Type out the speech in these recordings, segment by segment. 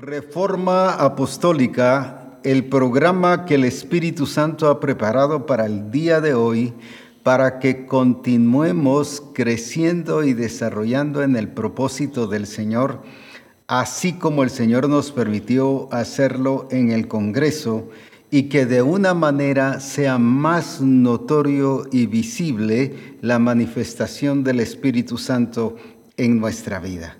Reforma Apostólica, el programa que el Espíritu Santo ha preparado para el día de hoy, para que continuemos creciendo y desarrollando en el propósito del Señor, así como el Señor nos permitió hacerlo en el Congreso, y que de una manera sea más notorio y visible la manifestación del Espíritu Santo en nuestra vida.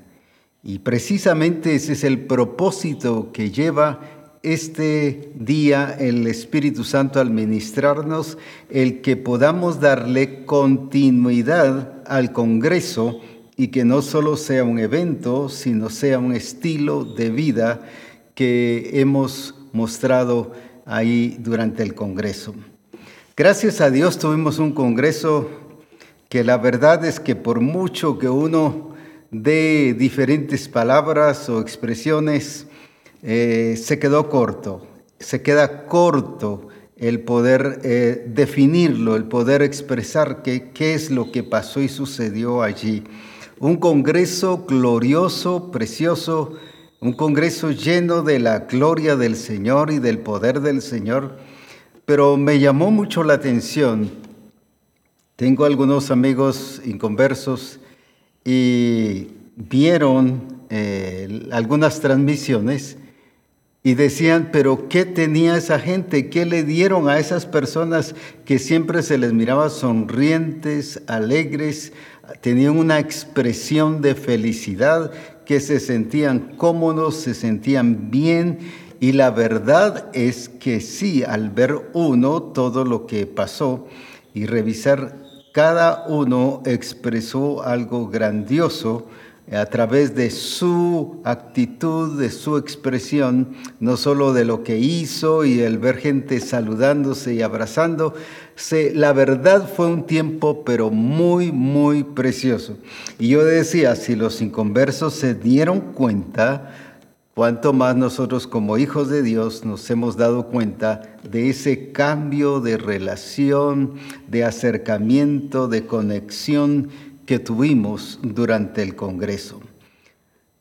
Y precisamente ese es el propósito que lleva este día el Espíritu Santo al ministrarnos, el que podamos darle continuidad al Congreso y que no solo sea un evento, sino sea un estilo de vida que hemos mostrado ahí durante el Congreso. Gracias a Dios tuvimos un Congreso que la verdad es que por mucho que uno de diferentes palabras o expresiones, eh, se quedó corto. Se queda corto el poder eh, definirlo, el poder expresar qué, qué es lo que pasó y sucedió allí. Un congreso glorioso, precioso, un congreso lleno de la gloria del Señor y del poder del Señor, pero me llamó mucho la atención. Tengo algunos amigos inconversos y vieron eh, algunas transmisiones y decían, pero ¿qué tenía esa gente? ¿Qué le dieron a esas personas que siempre se les miraba sonrientes, alegres, tenían una expresión de felicidad, que se sentían cómodos, se sentían bien? Y la verdad es que sí, al ver uno todo lo que pasó y revisar cada uno expresó algo grandioso a través de su actitud, de su expresión, no solo de lo que hizo y el ver gente saludándose y abrazando. la verdad fue un tiempo, pero muy, muy precioso. Y yo decía, si los inconversos se dieron cuenta, cuanto más nosotros como hijos de Dios nos hemos dado cuenta de ese cambio de relación, de acercamiento, de conexión que tuvimos durante el Congreso.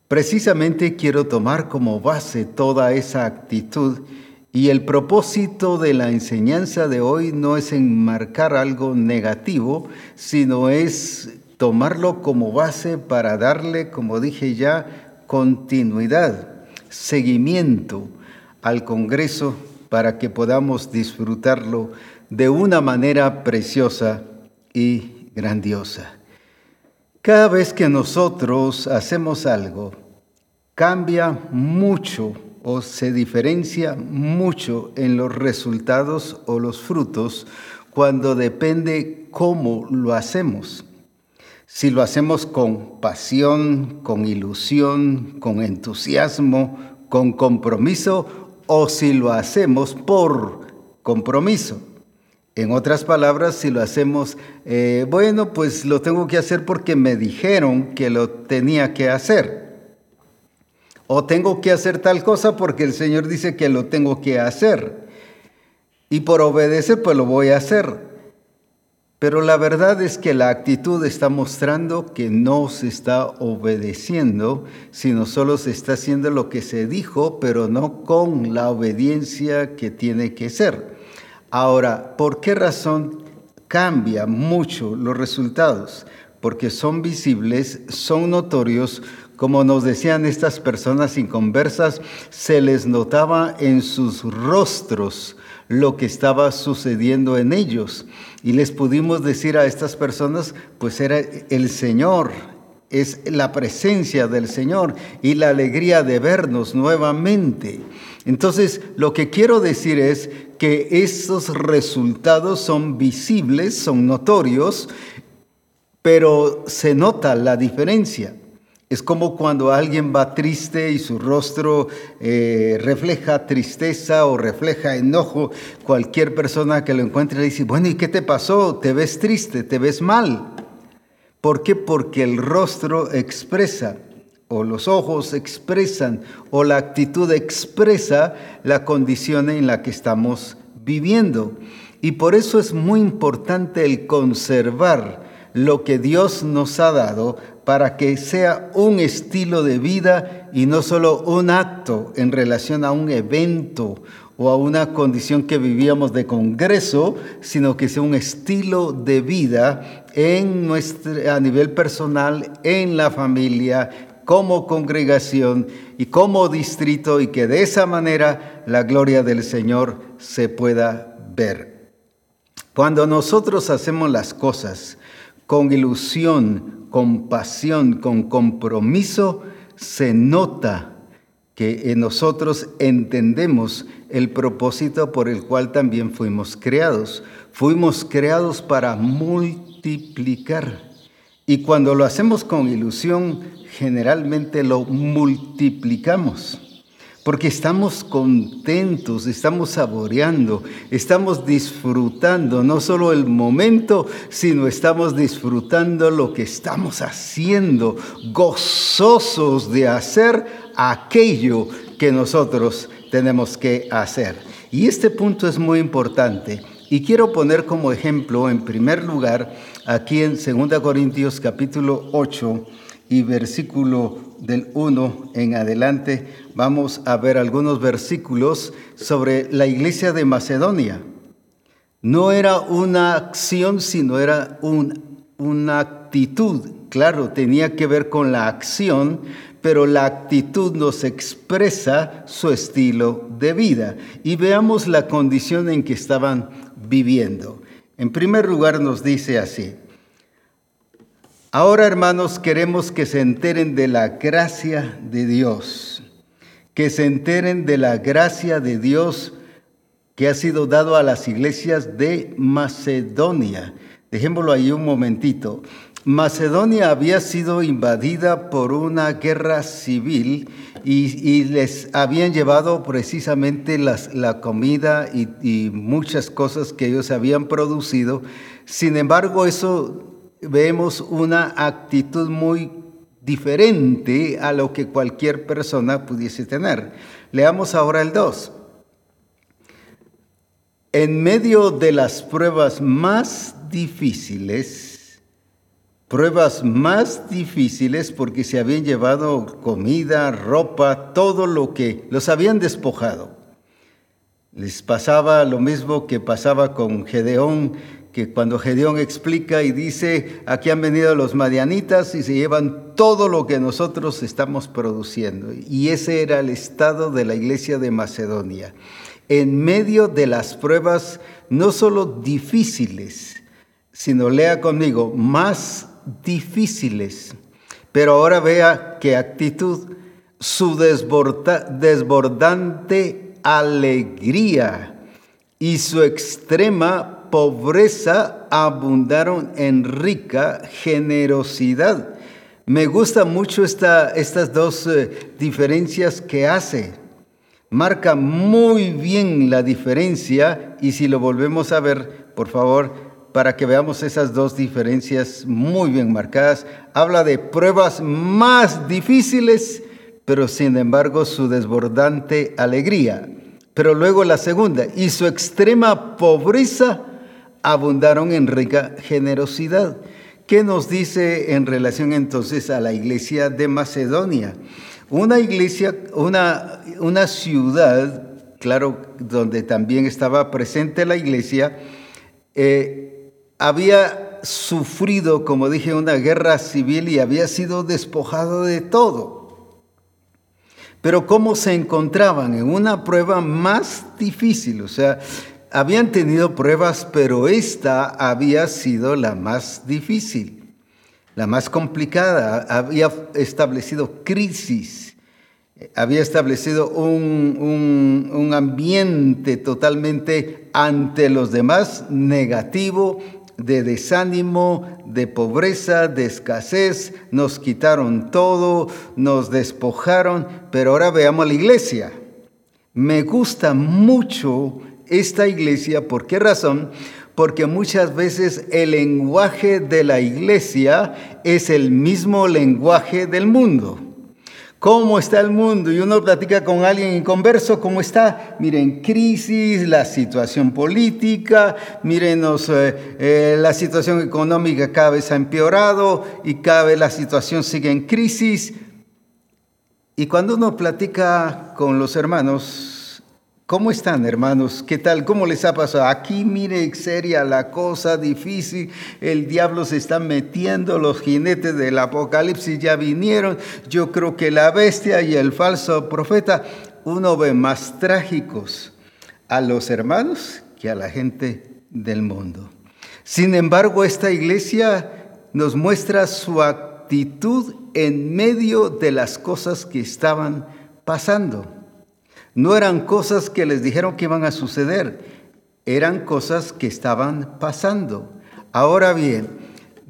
Precisamente quiero tomar como base toda esa actitud y el propósito de la enseñanza de hoy no es enmarcar algo negativo, sino es tomarlo como base para darle, como dije ya, continuidad seguimiento al Congreso para que podamos disfrutarlo de una manera preciosa y grandiosa. Cada vez que nosotros hacemos algo, cambia mucho o se diferencia mucho en los resultados o los frutos cuando depende cómo lo hacemos si lo hacemos con pasión, con ilusión, con entusiasmo, con compromiso, o si lo hacemos por compromiso. En otras palabras, si lo hacemos, eh, bueno, pues lo tengo que hacer porque me dijeron que lo tenía que hacer. O tengo que hacer tal cosa porque el Señor dice que lo tengo que hacer. Y por obedecer, pues lo voy a hacer. Pero la verdad es que la actitud está mostrando que no se está obedeciendo, sino solo se está haciendo lo que se dijo, pero no con la obediencia que tiene que ser. Ahora, ¿por qué razón cambia mucho los resultados? Porque son visibles, son notorios, como nos decían estas personas inconversas, se les notaba en sus rostros lo que estaba sucediendo en ellos. Y les pudimos decir a estas personas, pues era el Señor, es la presencia del Señor y la alegría de vernos nuevamente. Entonces, lo que quiero decir es que estos resultados son visibles, son notorios, pero se nota la diferencia. Es como cuando alguien va triste y su rostro eh, refleja tristeza o refleja enojo. Cualquier persona que lo encuentre le dice, bueno, ¿y qué te pasó? ¿Te ves triste? ¿Te ves mal? ¿Por qué? Porque el rostro expresa, o los ojos expresan, o la actitud expresa la condición en la que estamos viviendo. Y por eso es muy importante el conservar lo que Dios nos ha dado para que sea un estilo de vida y no solo un acto en relación a un evento o a una condición que vivíamos de congreso, sino que sea un estilo de vida en nuestra, a nivel personal, en la familia, como congregación y como distrito y que de esa manera la gloria del Señor se pueda ver. Cuando nosotros hacemos las cosas con ilusión, con pasión, con compromiso, se nota que nosotros entendemos el propósito por el cual también fuimos creados. Fuimos creados para multiplicar. Y cuando lo hacemos con ilusión, generalmente lo multiplicamos. Porque estamos contentos, estamos saboreando, estamos disfrutando no solo el momento, sino estamos disfrutando lo que estamos haciendo, gozosos de hacer aquello que nosotros tenemos que hacer. Y este punto es muy importante. Y quiero poner como ejemplo, en primer lugar, aquí en 2 Corintios capítulo 8 y versículo del 1 en adelante, vamos a ver algunos versículos sobre la iglesia de Macedonia. No era una acción, sino era una actitud. Claro, tenía que ver con la acción, pero la actitud nos expresa su estilo de vida. Y veamos la condición en que estaban viviendo. En primer lugar nos dice así, ahora hermanos queremos que se enteren de la gracia de Dios, que se enteren de la gracia de Dios que ha sido dado a las iglesias de Macedonia. Dejémoslo ahí un momentito. Macedonia había sido invadida por una guerra civil y, les habían llevado precisamente la comida y, y, muchas cosas que ellos habían producido. Sin embargo, eso vemos una actitud muy diferente a lo que cualquier persona pudiese tener. Leamos ahora el 2. En medio de las pruebas más difíciles, pruebas más difíciles porque se habían llevado comida, ropa, todo lo que los habían despojado. Les pasaba lo mismo que pasaba con Gedeón, que cuando Gedeón explica y dice, aquí han venido los madianitas y se llevan todo lo que nosotros estamos produciendo. Y ese era el estado de la iglesia de Macedonia. En medio de las pruebas, no solo difíciles, sino lea conmigo, más difíciles. Pero ahora vea qué actitud, su desbordante alegría y su extrema pobreza abundaron en rica generosidad. Me gusta mucho esta, estas dos eh, diferencias que hace. Marca muy bien la diferencia y si lo volvemos a ver, por favor, para que veamos esas dos diferencias muy bien marcadas. Habla de pruebas más difíciles, pero sin embargo su desbordante alegría. Pero luego la segunda, y su extrema pobreza abundaron en rica generosidad. ¿Qué nos dice en relación entonces a la iglesia de Macedonia? Una iglesia, una, una ciudad, claro, donde también estaba presente la iglesia, eh, había sufrido, como dije, una guerra civil y había sido despojado de todo. Pero ¿cómo se encontraban? En una prueba más difícil, o sea, habían tenido pruebas, pero esta había sido la más difícil, la más complicada. Había establecido crisis, había establecido un, un ambiente totalmente ante los demás negativo, de desánimo, de pobreza, de escasez, nos quitaron todo, nos despojaron, pero ahora veamos la iglesia. Me gusta mucho esta iglesia, ¿por qué razón? Porque muchas veces el lenguaje de la iglesia es el mismo lenguaje del mundo. ¿Cómo está el mundo? Y uno platica con alguien en converso, ¿cómo está? Miren, crisis, la situación política, miren, eh, eh, la situación económica cada vez ha empeorado y cada vez la situación sigue en crisis. Y cuando uno platica con los hermanos, ¿Cómo están, hermanos? ¿Qué tal? ¿Cómo les ha pasado? Aquí, mire, seria la cosa, difícil. El diablo se está metiendo, los jinetes del apocalipsis ya vinieron. Yo creo que la bestia y el falso profeta, uno ve más trágicos a los hermanos que a la gente del mundo. Sin embargo, esta iglesia nos muestra su actitud en medio de las cosas que estaban pasando. No eran cosas que les dijeron que iban a suceder, eran cosas que estaban pasando. Ahora bien,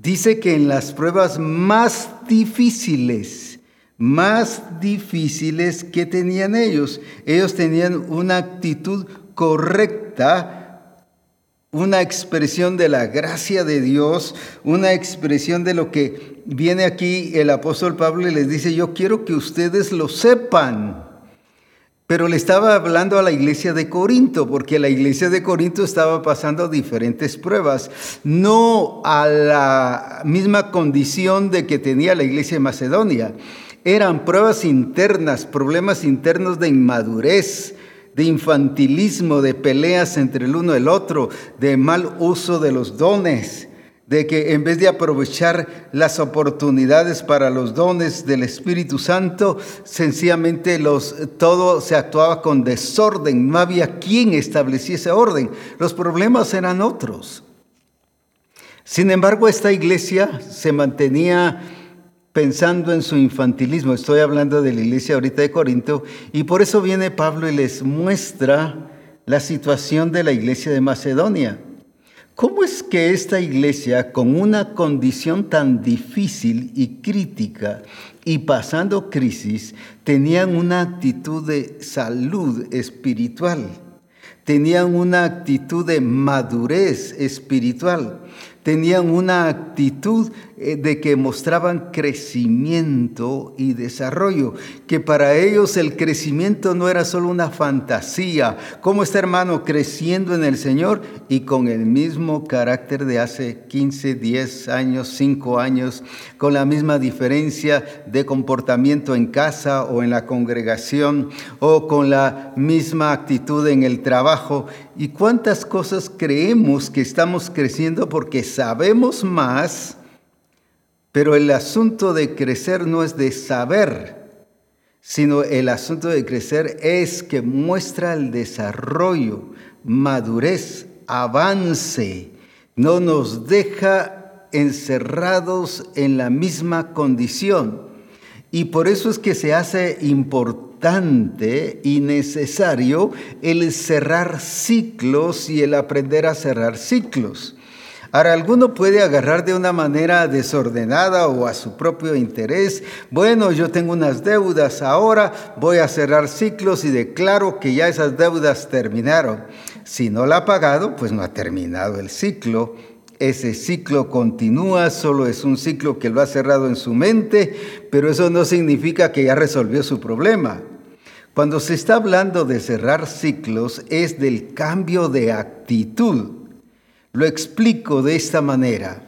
dice que en las pruebas más difíciles, más difíciles que tenían ellos, ellos tenían una actitud correcta, una expresión de la gracia de Dios, una expresión de lo que viene aquí el apóstol Pablo y les dice, yo quiero que ustedes lo sepan. Pero le estaba hablando a la iglesia de Corinto, porque la iglesia de Corinto estaba pasando diferentes pruebas, no a la misma condición de que tenía la iglesia de Macedonia. Eran pruebas internas, problemas internos de inmadurez, de infantilismo, de peleas entre el uno y el otro, de mal uso de los dones de que en vez de aprovechar las oportunidades para los dones del Espíritu Santo, sencillamente los, todo se actuaba con desorden, no había quien estableciese orden, los problemas eran otros. Sin embargo, esta iglesia se mantenía pensando en su infantilismo, estoy hablando de la iglesia ahorita de Corinto, y por eso viene Pablo y les muestra la situación de la iglesia de Macedonia. ¿Cómo es que esta iglesia, con una condición tan difícil y crítica y pasando crisis, tenían una actitud de salud espiritual? Tenían una actitud de madurez espiritual tenían una actitud eh, de que mostraban crecimiento y desarrollo, que para ellos el crecimiento no era solo una fantasía. ¿Cómo está hermano creciendo en el Señor? Y con el mismo carácter de hace 15, 10 años, 5 años, con la misma diferencia de comportamiento en casa o en la congregación, o con la misma actitud en el trabajo. ¿Y cuántas cosas creemos que estamos creciendo porque sabemos más, pero el asunto de crecer no es de saber, sino el asunto de crecer es que muestra el desarrollo, madurez, avance, no nos deja encerrados en la misma condición. Y por eso es que se hace importante y necesario el cerrar ciclos y el aprender a cerrar ciclos. Ahora, alguno puede agarrar de una manera desordenada o a su propio interés. Bueno, yo tengo unas deudas ahora, voy a cerrar ciclos y declaro que ya esas deudas terminaron. Si no la ha pagado, pues no ha terminado el ciclo. Ese ciclo continúa, solo es un ciclo que lo ha cerrado en su mente, pero eso no significa que ya resolvió su problema. Cuando se está hablando de cerrar ciclos es del cambio de actitud. Lo explico de esta manera.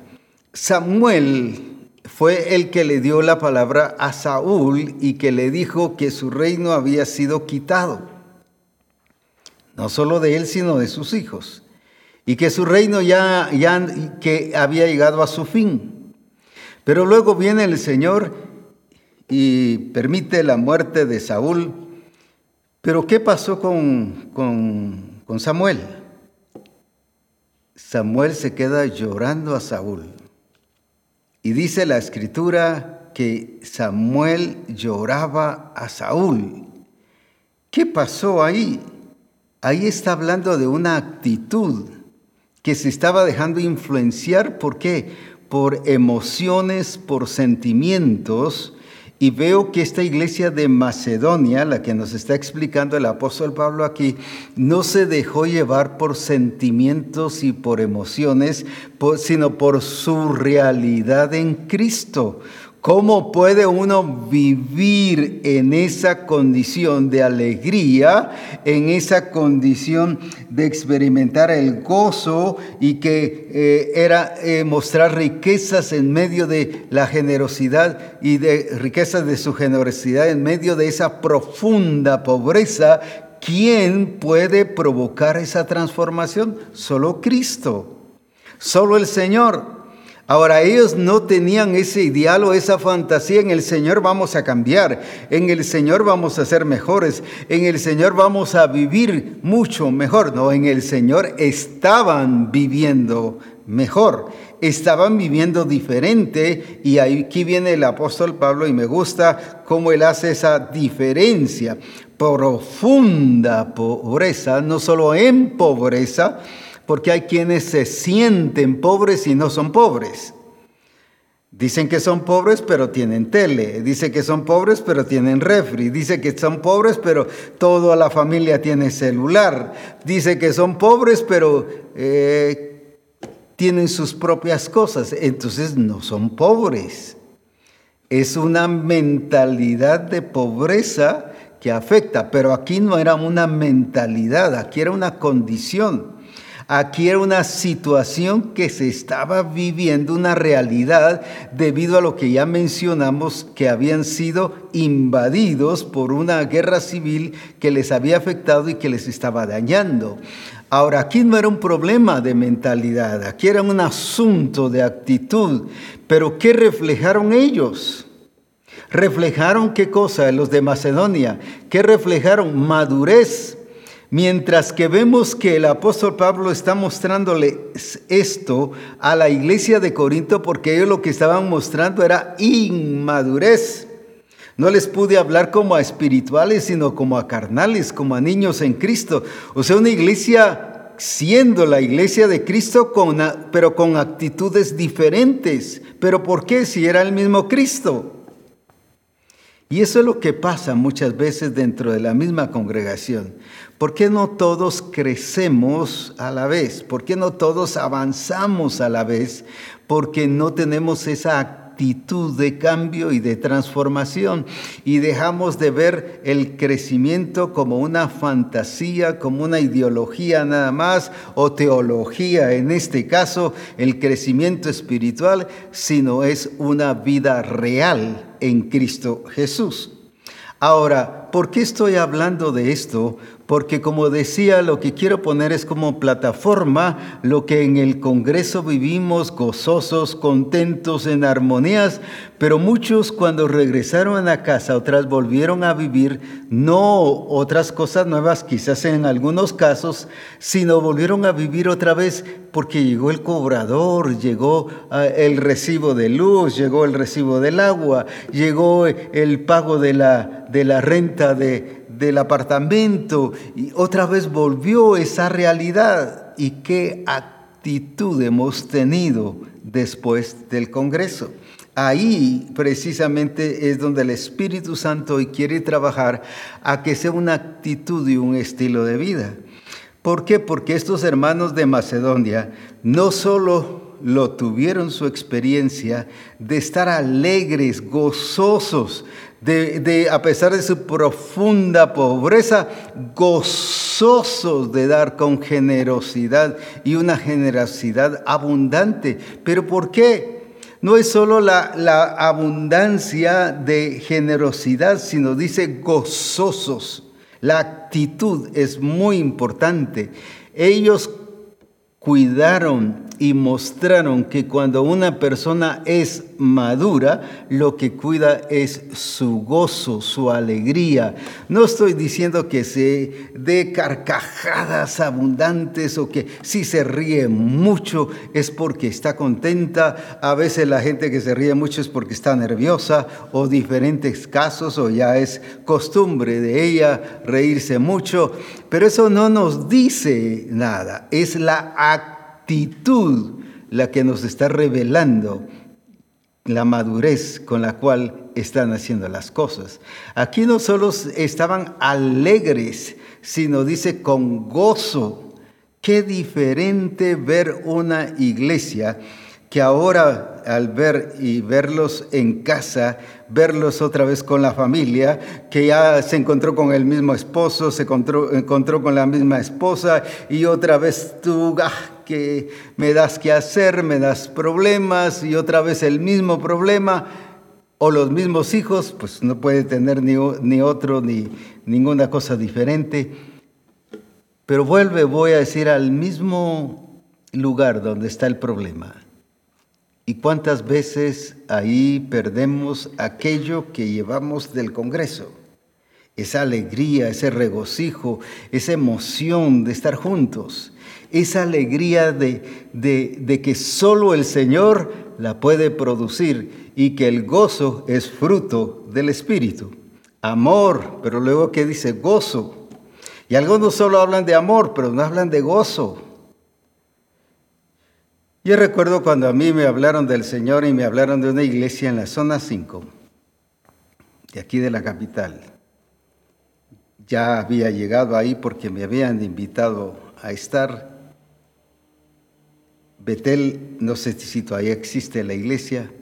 Samuel fue el que le dio la palabra a Saúl y que le dijo que su reino había sido quitado. No solo de él, sino de sus hijos. Y que su reino ya, ya que había llegado a su fin. Pero luego viene el Señor y permite la muerte de Saúl. Pero ¿qué pasó con, con, con Samuel? Samuel se queda llorando a Saúl. Y dice la escritura que Samuel lloraba a Saúl. ¿Qué pasó ahí? Ahí está hablando de una actitud que se estaba dejando influenciar. ¿Por qué? Por emociones, por sentimientos y veo que esta iglesia de Macedonia, la que nos está explicando el apóstol Pablo aquí, no se dejó llevar por sentimientos y por emociones, sino por su realidad en Cristo. ¿Cómo puede uno vivir en esa condición de alegría, en esa condición de experimentar el gozo y que eh, era eh, mostrar riquezas en medio de la generosidad y de riquezas de su generosidad en medio de esa profunda pobreza? ¿Quién puede provocar esa transformación? Solo Cristo, solo el Señor. Ahora ellos no tenían ese ideal o esa fantasía, en el Señor vamos a cambiar, en el Señor vamos a ser mejores, en el Señor vamos a vivir mucho mejor. No, en el Señor estaban viviendo mejor, estaban viviendo diferente y aquí viene el apóstol Pablo y me gusta cómo él hace esa diferencia. Profunda pobreza, no solo en pobreza, porque hay quienes se sienten pobres y no son pobres. Dicen que son pobres pero tienen tele, dice que son pobres pero tienen refri, dice que son pobres pero toda la familia tiene celular, dice que son pobres pero eh, tienen sus propias cosas, entonces no son pobres. Es una mentalidad de pobreza que afecta, pero aquí no era una mentalidad, aquí era una condición. Aquí era una situación que se estaba viviendo, una realidad, debido a lo que ya mencionamos, que habían sido invadidos por una guerra civil que les había afectado y que les estaba dañando. Ahora, aquí no era un problema de mentalidad, aquí era un asunto de actitud, pero ¿qué reflejaron ellos? ¿Reflejaron qué cosa? Los de Macedonia. ¿Qué reflejaron? Madurez Mientras que vemos que el apóstol Pablo está mostrándole esto a la iglesia de Corinto porque ellos lo que estaban mostrando era inmadurez. No les pude hablar como a espirituales, sino como a carnales, como a niños en Cristo. O sea, una iglesia siendo la iglesia de Cristo, con, pero con actitudes diferentes. ¿Pero por qué si era el mismo Cristo? Y eso es lo que pasa muchas veces dentro de la misma congregación. ¿Por qué no todos crecemos a la vez? ¿Por qué no todos avanzamos a la vez? Porque no tenemos esa actitud de cambio y de transformación y dejamos de ver el crecimiento como una fantasía, como una ideología nada más o teología, en este caso el crecimiento espiritual, sino es una vida real en Cristo Jesús. Ahora, ¿por qué estoy hablando de esto? Porque como decía, lo que quiero poner es como plataforma lo que en el Congreso vivimos gozosos, contentos, en armonías, pero muchos cuando regresaron a casa, otras volvieron a vivir no otras cosas nuevas, quizás en algunos casos, sino volvieron a vivir otra vez porque llegó el cobrador, llegó ah, el recibo de luz, llegó el recibo del agua, llegó el pago de la, de la renta de, del apartamento y otra vez volvió esa realidad. ¿Y qué actitud hemos tenido después del Congreso? Ahí precisamente es donde el Espíritu Santo hoy quiere trabajar a que sea una actitud y un estilo de vida. ¿Por qué? Porque estos hermanos de Macedonia no solo lo tuvieron su experiencia de estar alegres, gozosos, de, a pesar de su profunda pobreza, gozosos de dar con generosidad y una generosidad abundante. ¿Pero por qué? No es solo la, la abundancia de generosidad, sino dice gozosos. La actitud es muy importante. Ellos cuidaron y mostraron que cuando una persona es madura, lo que cuida es su gozo, su alegría. No estoy diciendo que se dé carcajadas abundantes o que si se ríe mucho es porque está contenta. A veces la gente que se ríe mucho es porque está nerviosa o diferentes casos o ya es costumbre de ella reírse mucho. Pero eso no nos dice nada. Es la actitud la que nos está revelando la madurez con la cual están haciendo las cosas. Aquí no solo estaban alegres, sino dice con gozo. Qué diferente ver una iglesia que ahora al ver y verlos en casa, verlos otra vez con la familia, que ya se encontró con el mismo esposo, se encontró, encontró con la misma esposa y otra vez tú, ah, que me das que hacer, me das problemas y otra vez el mismo problema o los mismos hijos, pues no puede tener ni, ni otro ni ninguna cosa diferente. Pero vuelve, voy a decir, al mismo lugar donde está el problema. ¿Y cuántas veces ahí perdemos aquello que llevamos del Congreso? Esa alegría, ese regocijo, esa emoción de estar juntos, esa alegría de, de, que solo el Señor la puede producir y que el gozo es fruto del Espíritu. Amor, pero luego que dice gozo. Y algunos solo hablan de amor, pero no hablan de gozo. Yo recuerdo cuando a mí me hablaron del Señor y me hablaron de una iglesia en la zona 5, de aquí de la capital. Ya había llegado ahí porque me habían invitado a estar. Betel, no sé si todavía existe la iglesia,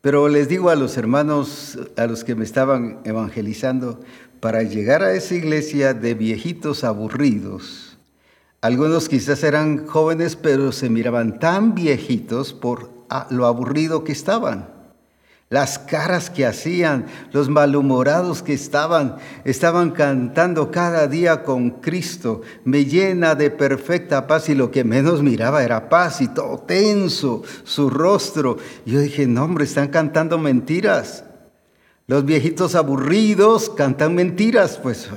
pero les digo a los hermanos, a los que me estaban evangelizando, para llegar a esa iglesia de viejitos aburridos, algunos quizás eran jóvenes, pero se miraban tan viejitos por lo aburrido que estaban. Las caras que hacían, los malhumorados que estaban, estaban cantando cada día con Cristo. Me llena de perfecta paz y lo que menos miraba era paz y todo tenso, su rostro. Yo dije, no hombre, están cantando mentiras. Los viejitos aburridos cantan mentiras, pues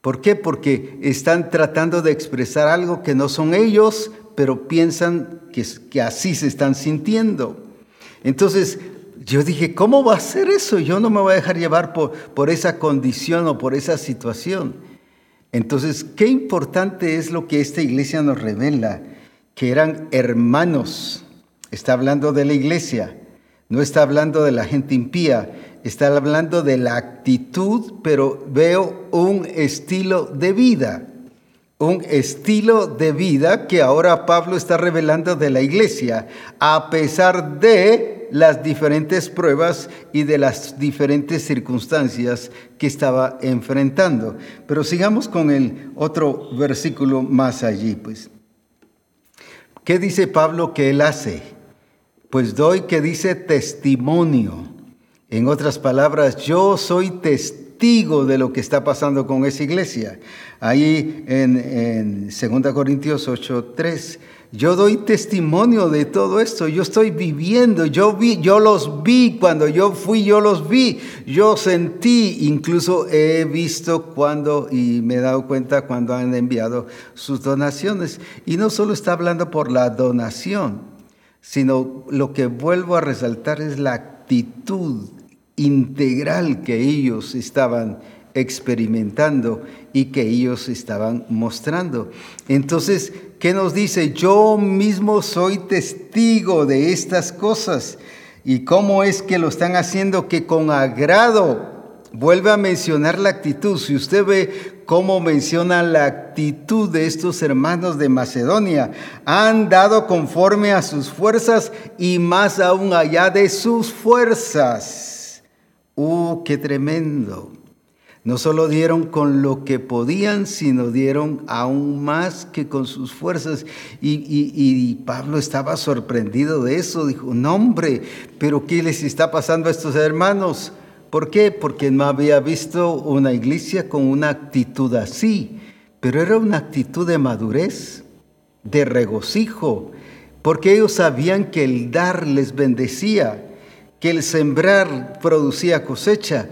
¿Por qué? Porque están tratando de expresar algo que no son ellos, pero piensan que, que así se están sintiendo. Entonces, yo dije, ¿cómo va a ser eso? Yo no me voy a dejar llevar por, por esa condición o por esa situación. Entonces, qué importante es lo que esta iglesia nos revela, que eran hermanos. Está hablando de la iglesia, no está hablando de la gente impía, está hablando de la actitud, pero veo un estilo de vida. Un estilo de vida que ahora Pablo está revelando de la iglesia, a pesar de las diferentes pruebas y de las diferentes circunstancias que estaba enfrentando. Pero sigamos con el otro versículo más allí, pues. ¿Qué dice Pablo que él hace? Pues doy que dice testimonio en otras palabras, yo soy de lo que está pasando con esa iglesia. Ahí en, en 2 Corintios 8, 3, yo doy testimonio de todo esto, yo estoy viviendo, yo vi, yo los vi, cuando yo fui, yo los vi, yo sentí, incluso he visto cuando, y me he dado cuenta cuando han enviado sus donaciones. Y no solo está hablando por la donación, sino lo que vuelvo a resaltar es la actitud integral que ellos estaban experimentando y que ellos estaban mostrando. Entonces, ¿qué nos dice? Yo mismo soy testigo de estas cosas. ¿Y cómo es que lo están haciendo? Que con agrado vuelve a mencionar la actitud. Si usted ve cómo menciona la actitud de estos hermanos de Macedonia, han dado conforme a sus fuerzas y más aún allá de sus fuerzas. ¡Uh, qué tremendo! No solo dieron con lo que podían, sino dieron aún más que con sus fuerzas. Y, Pablo estaba sorprendido de eso. Dijo, no hombre, pero ¿qué les está pasando a estos hermanos? ¿Por qué? Porque no había visto una iglesia con una actitud así. Pero era una actitud de madurez, de regocijo, porque ellos sabían que el dar les bendecía que el sembrar producía cosecha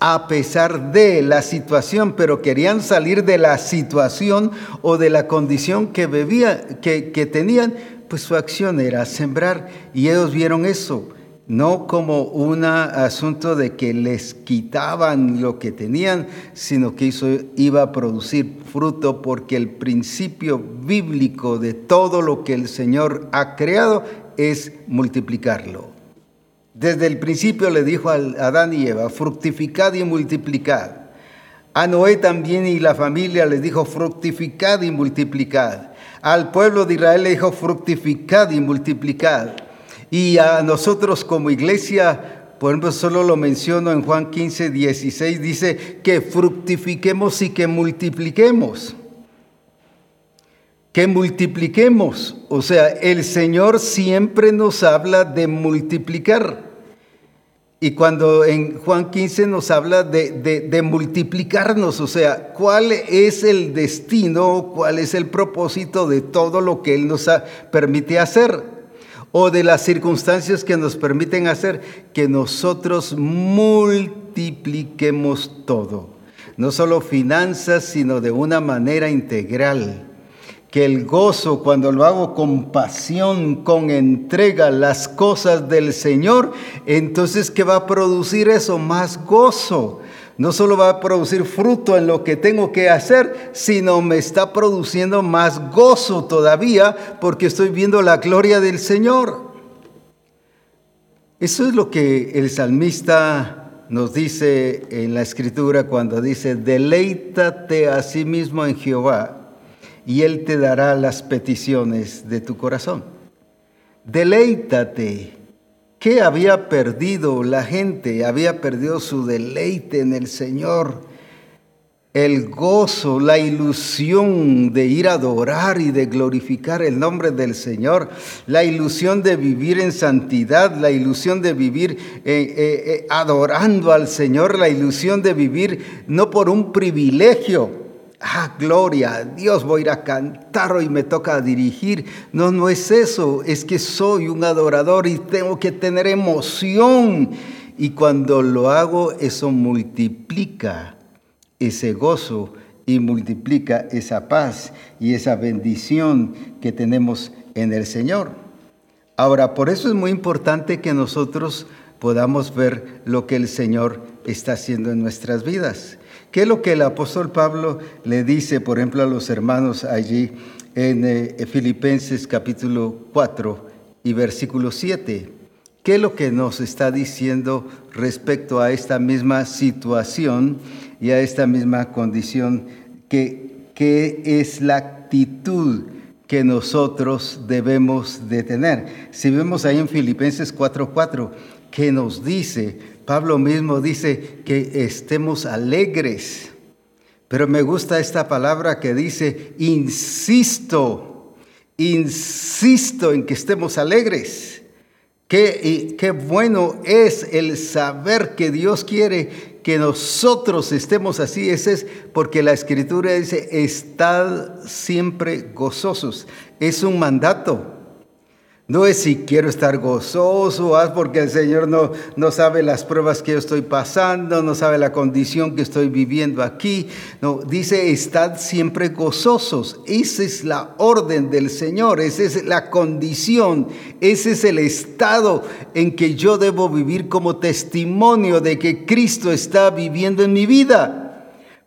a pesar de la situación, pero querían salir de la situación o de la condición que, bebía, que, que tenían, pues su acción era sembrar y ellos vieron eso, no como un asunto de que les quitaban lo que tenían, sino que eso iba a producir fruto porque el principio bíblico de todo lo que el Señor ha creado es multiplicarlo. Desde el principio le dijo a Adán y Eva, fructificad y multiplicad. A Noé también y la familia les dijo, fructificad y multiplicad. Al pueblo de Israel le dijo, fructificad y multiplicad. Y a nosotros como iglesia, por ejemplo, solo lo menciono en Juan 15, 16, dice que fructifiquemos y que multipliquemos. Que multipliquemos. O sea, el Señor siempre nos habla de multiplicar. Y cuando en Juan 15 nos habla de, multiplicarnos, o sea, cuál es el destino, cuál es el propósito de todo lo que Él nos permite hacer, o de las circunstancias que nos permiten hacer, que nosotros multipliquemos todo. No solo finanzas, sino de una manera integral que el gozo, cuando lo hago con pasión, con entrega, las cosas del Señor, entonces ¿qué va a producir eso? Más gozo. No solo va a producir fruto en lo que tengo que hacer, sino me está produciendo más gozo todavía porque estoy viendo la gloria del Señor. Eso es lo que el salmista nos dice en la escritura cuando dice, deleítate a sí mismo en Jehová y Él te dará las peticiones de tu corazón. Deleítate. ¿Qué había perdido la gente? Había perdido su deleite en el Señor, el gozo, la ilusión de ir a adorar y de glorificar el nombre del Señor, la ilusión de vivir en santidad, la ilusión de vivir eh, eh, eh, adorando al Señor, la ilusión de vivir no por un privilegio, ah, gloria, Dios, voy a ir a cantar hoy me toca dirigir. No, no es eso, es que soy un adorador y tengo que tener emoción. Y cuando lo hago, eso multiplica ese gozo y multiplica esa paz y esa bendición que tenemos en el Señor. Ahora, por eso es muy importante que nosotros podamos ver lo que el Señor está haciendo en nuestras vidas. ¿Qué es lo que el apóstol Pablo le dice, por ejemplo, a los hermanos allí en eh, Filipenses capítulo 4 y versículo 7? ¿Qué es lo que nos está diciendo respecto a esta misma situación y a esta misma condición? ¿Qué, qué es la actitud que nosotros debemos de tener? Si vemos ahí en Filipenses 4:4, ¿qué nos dice? Pablo mismo dice que estemos alegres. Pero me gusta esta palabra que dice, insisto, insisto en que estemos alegres. Qué, qué bueno es el saber que Dios quiere que nosotros estemos así. Ese es porque la escritura dice, estad siempre gozosos. Es un mandato. No es si quiero estar gozoso, haz porque el Señor no, no sabe las pruebas que yo estoy pasando, no sabe la condición que estoy viviendo aquí. No, dice, estad siempre gozosos. Esa es la orden del Señor, esa es la condición, ese es el estado en que yo debo vivir como testimonio de que Cristo está viviendo en mi vida.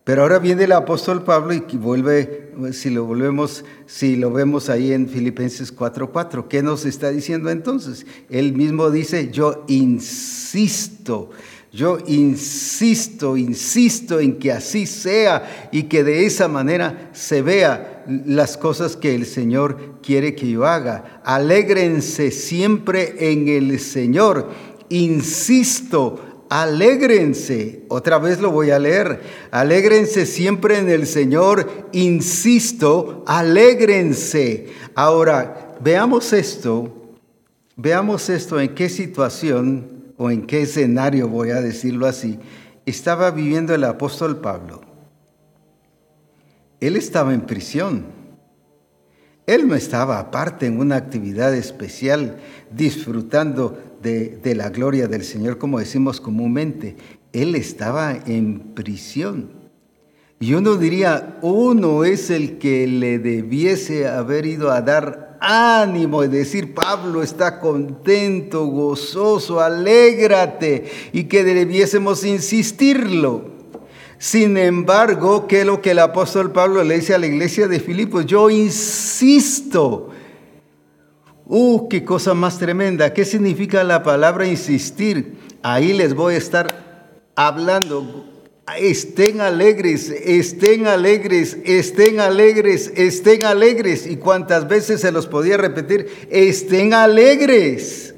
Pero ahora viene el apóstol Pablo y vuelve, si lo volvemos, si lo vemos ahí en Filipenses 4:4, ¿qué nos está diciendo entonces? Él mismo dice, yo insisto, yo insisto, insisto en que así sea y que de esa manera se vea las cosas que el Señor quiere que yo haga. Alégrense siempre en el Señor. Insisto, Alégrense, otra vez lo voy a leer, alégrense siempre en el Señor, insisto, alégrense. Ahora, veamos esto, veamos esto, en qué situación o en qué escenario, voy a decirlo así, estaba viviendo el apóstol Pablo. Él estaba en prisión. Él no estaba aparte en una actividad especial disfrutando de, la gloria del Señor, como decimos comúnmente. Él estaba en prisión. Y uno diría, uno es el que le debiese haber ido a dar ánimo y decir, Pablo está contento, gozoso, alégrate, y que debiésemos insistirlo. Sin embargo, ¿qué es lo que el apóstol Pablo le dice a la iglesia de Filipos? Yo insisto ¡Uh, qué cosa más tremenda! ¿Qué significa la palabra insistir? Ahí les voy a estar hablando. Estén alegres, estén alegres, estén alegres, estén alegres. ¿Y cuántas veces se los podía repetir? Estén alegres.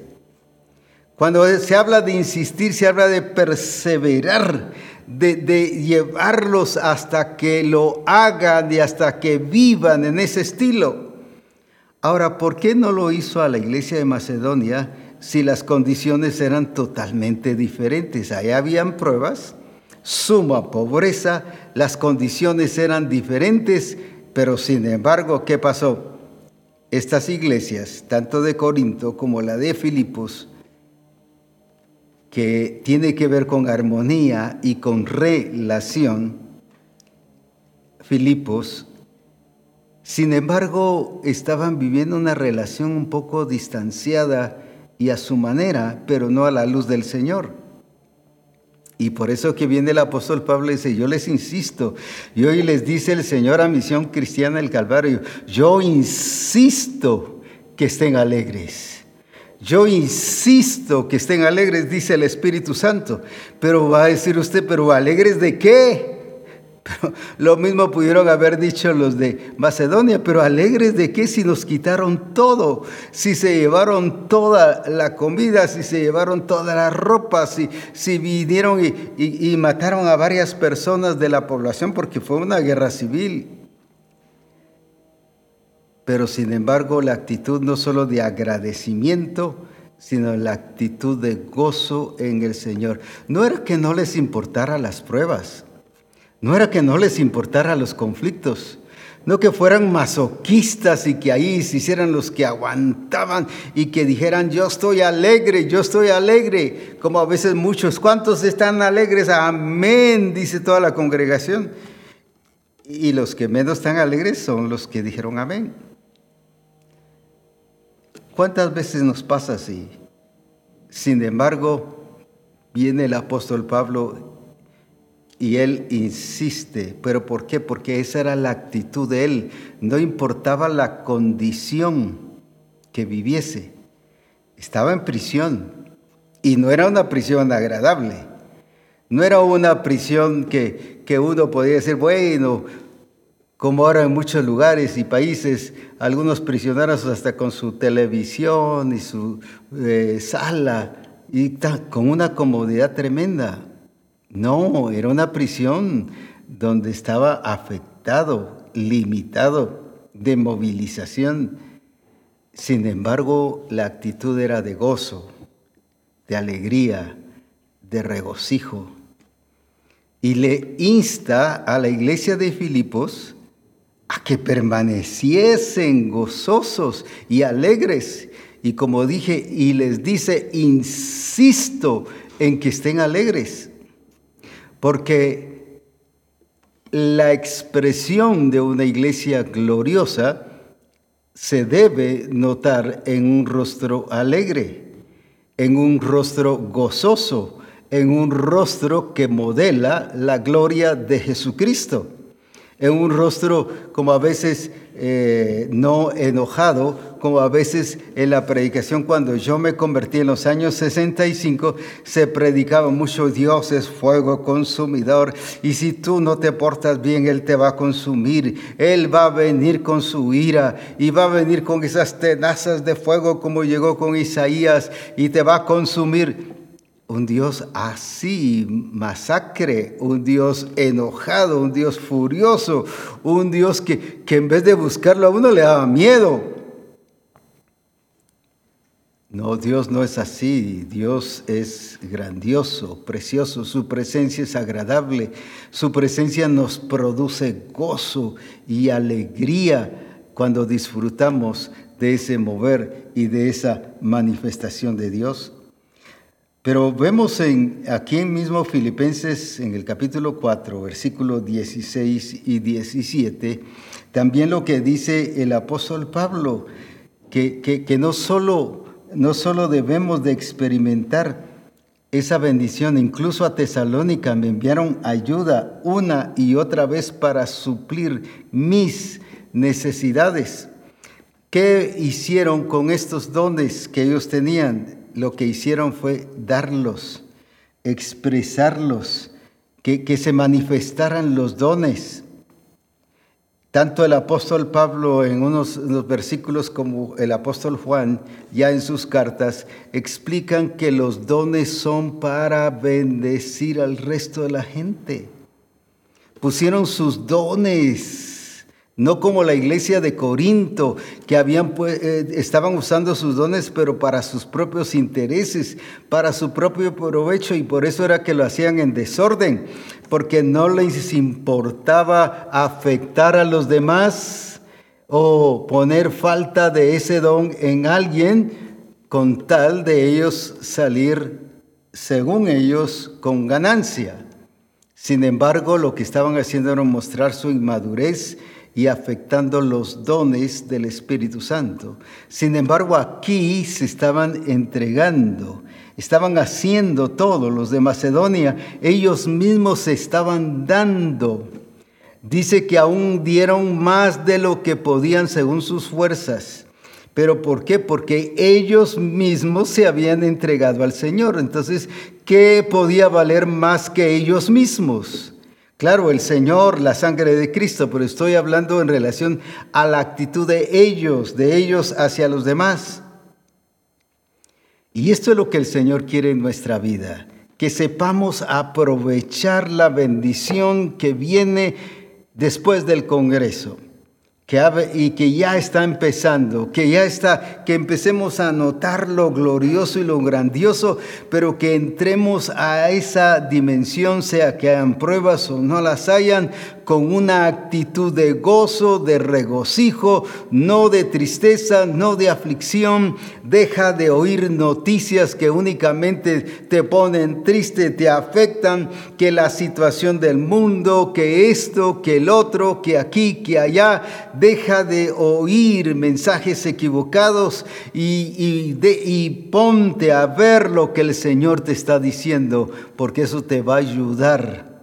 Cuando se habla de insistir, se habla de perseverar, de, de, llevarlos hasta que lo hagan y hasta que vivan en ese estilo. Ahora, ¿por qué no lo hizo a la iglesia de Macedonia si las condiciones eran totalmente diferentes? Allá habían pruebas, suma pobreza, las condiciones eran diferentes, pero sin embargo, ¿qué pasó? Estas iglesias, tanto de Corinto como la de Filipos, que tiene que ver con armonía y con relación, Filipos, sin embargo, estaban viviendo una relación un poco distanciada y a su manera, pero no a la luz del Señor. Y por eso que viene el apóstol Pablo y dice, yo les insisto, y hoy les dice el Señor a Misión Cristiana del Calvario, yo insisto que estén alegres. Yo insisto que estén alegres, dice el Espíritu Santo. Pero va a decir usted, pero alegres de qué? Lo mismo pudieron haber dicho los de Macedonia, pero alegres de qué si nos quitaron todo, si se llevaron toda la comida, si se llevaron toda la ropa, si, si vinieron y mataron a varias personas de la población porque fue una guerra civil. Pero sin embargo la actitud no solo de agradecimiento, sino la actitud de gozo en el Señor. No era que no les importara las pruebas, no era que no les importara los conflictos, no que fueran masoquistas y que ahí se hicieran los que aguantaban y que dijeran, yo estoy alegre, yo estoy alegre, como a veces muchos, ¿cuántos están alegres? Amén, dice toda la congregación. Y los que menos están alegres son los que dijeron amén. ¿Cuántas veces nos pasa así? Sin embargo, viene el apóstol Pablo y él insiste, pero ¿por qué? Porque esa era la actitud de él. No importaba la condición que viviese. Estaba en prisión y no era una prisión agradable. No era una prisión que, que uno podía decir, bueno, como ahora en muchos lugares y países, algunos prisioneros hasta con su televisión y su eh, sala, y con una comodidad tremenda. No, era una prisión donde estaba afectado, limitado de movilización. Sin embargo, la actitud era de gozo, de alegría, de regocijo. Y le insta a la iglesia de Filipos a que permaneciesen gozosos y alegres. Y como dije, y les dice, insisto en que estén alegres porque la expresión de una iglesia gloriosa se debe notar en un rostro alegre, en un rostro gozoso, en un rostro que modela la gloria de Jesucristo, en un rostro como a veces eh, no enojado, como a veces en la predicación cuando yo me convertí en los años 65, se predicaba mucho Dios es fuego consumidor y si tú no te portas bien, Él te va a consumir, Él va a venir con su ira y va a venir con esas tenazas de fuego como llegó con Isaías y te va a consumir un Dios así, masacre, un Dios enojado, un Dios furioso, un Dios que, que, en vez de buscarlo a uno le daba miedo. No, Dios no es así, Dios es grandioso, precioso, su presencia es agradable, su presencia nos produce gozo y alegría cuando disfrutamos de ese mover y de esa manifestación de Dios. Pero vemos en, aquí mismo Filipenses, en el capítulo 4, versículos 16 y 17, también lo que dice el apóstol Pablo, que, que, no, solo, no solo debemos de experimentar esa bendición, incluso a Tesalónica me enviaron ayuda una y otra vez para suplir mis necesidades. ¿Qué hicieron con estos dones que ellos tenían? Lo que hicieron fue darlos, expresarlos, que, que se manifestaran los dones. Tanto el apóstol Pablo en unos, versículos como el apóstol Juan, ya en sus cartas, explican que los dones son para bendecir al resto de la gente. Pusieron sus dones no como la iglesia de Corinto, que eh, estaban usando sus dones, pero para sus propios intereses, para su propio provecho, y por eso era que lo hacían en desorden, porque no les importaba afectar a los demás o poner falta de ese don en alguien con tal de ellos salir, según ellos, con ganancia. Sin embargo, lo que estaban haciendo era mostrar su inmadurez, y afectando los dones del Espíritu Santo. Sin embargo, aquí se estaban entregando, estaban haciendo todo. Los de Macedonia, ellos mismos se estaban dando. Dice que aún dieron más de lo que podían según sus fuerzas. ¿Pero por qué? Porque ellos mismos se habían entregado al Señor. Entonces, ¿qué podía valer más que ellos mismos? Claro, el Señor, la sangre de Cristo, pero estoy hablando en relación a la actitud de ellos, de ellos hacia los demás. Y esto es lo que el Señor quiere en nuestra vida, que sepamos aprovechar la bendición que viene después del Congreso que y que ya está empezando, que ya está, que empecemos a notar lo glorioso y lo grandioso, pero que entremos a esa dimensión, sea que hayan pruebas o no las hayan, con una actitud de gozo, de regocijo, no de tristeza, no de aflicción. Deja de oír noticias que únicamente te ponen triste, te afectan, que la situación del mundo, que esto, que el otro, que aquí, que allá. Deja de oír mensajes equivocados y, y ponte a ver lo que el Señor te está diciendo, porque eso te va a ayudar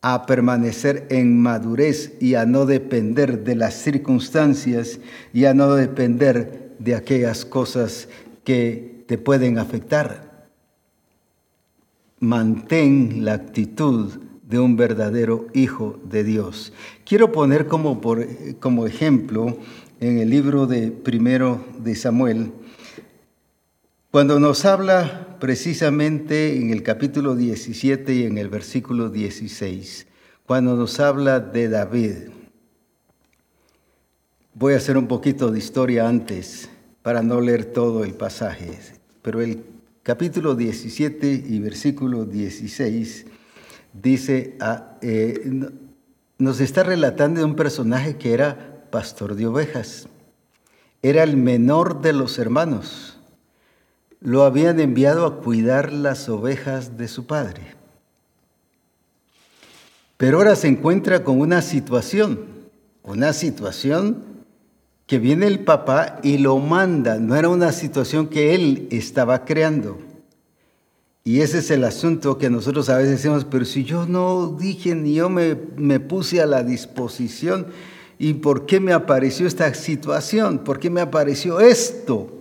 a permanecer en madurez y a no depender de las circunstancias y a no depender de aquellas cosas que te pueden afectar. Mantén la actitud de un verdadero hijo de Dios. Quiero poner como, por, como ejemplo en el libro de primero de Samuel, cuando nos habla precisamente en el capítulo 17 y en el versículo 16, cuando nos habla de David. Voy a hacer un poquito de historia antes para no leer todo el pasaje, pero el capítulo 17 y versículo 16 dice, ah, eh, nos está relatando de un personaje que era pastor de ovejas, era el menor de los hermanos lo habían enviado a cuidar las ovejas de su padre. Pero ahora se encuentra con una situación, una situación que viene el papá y lo manda, no era una situación que él estaba creando. Y ese es el asunto que nosotros a veces decimos, pero si yo no dije ni yo me, me puse a la disposición, ¿y por qué me apareció esta situación? ¿Por qué me apareció esto?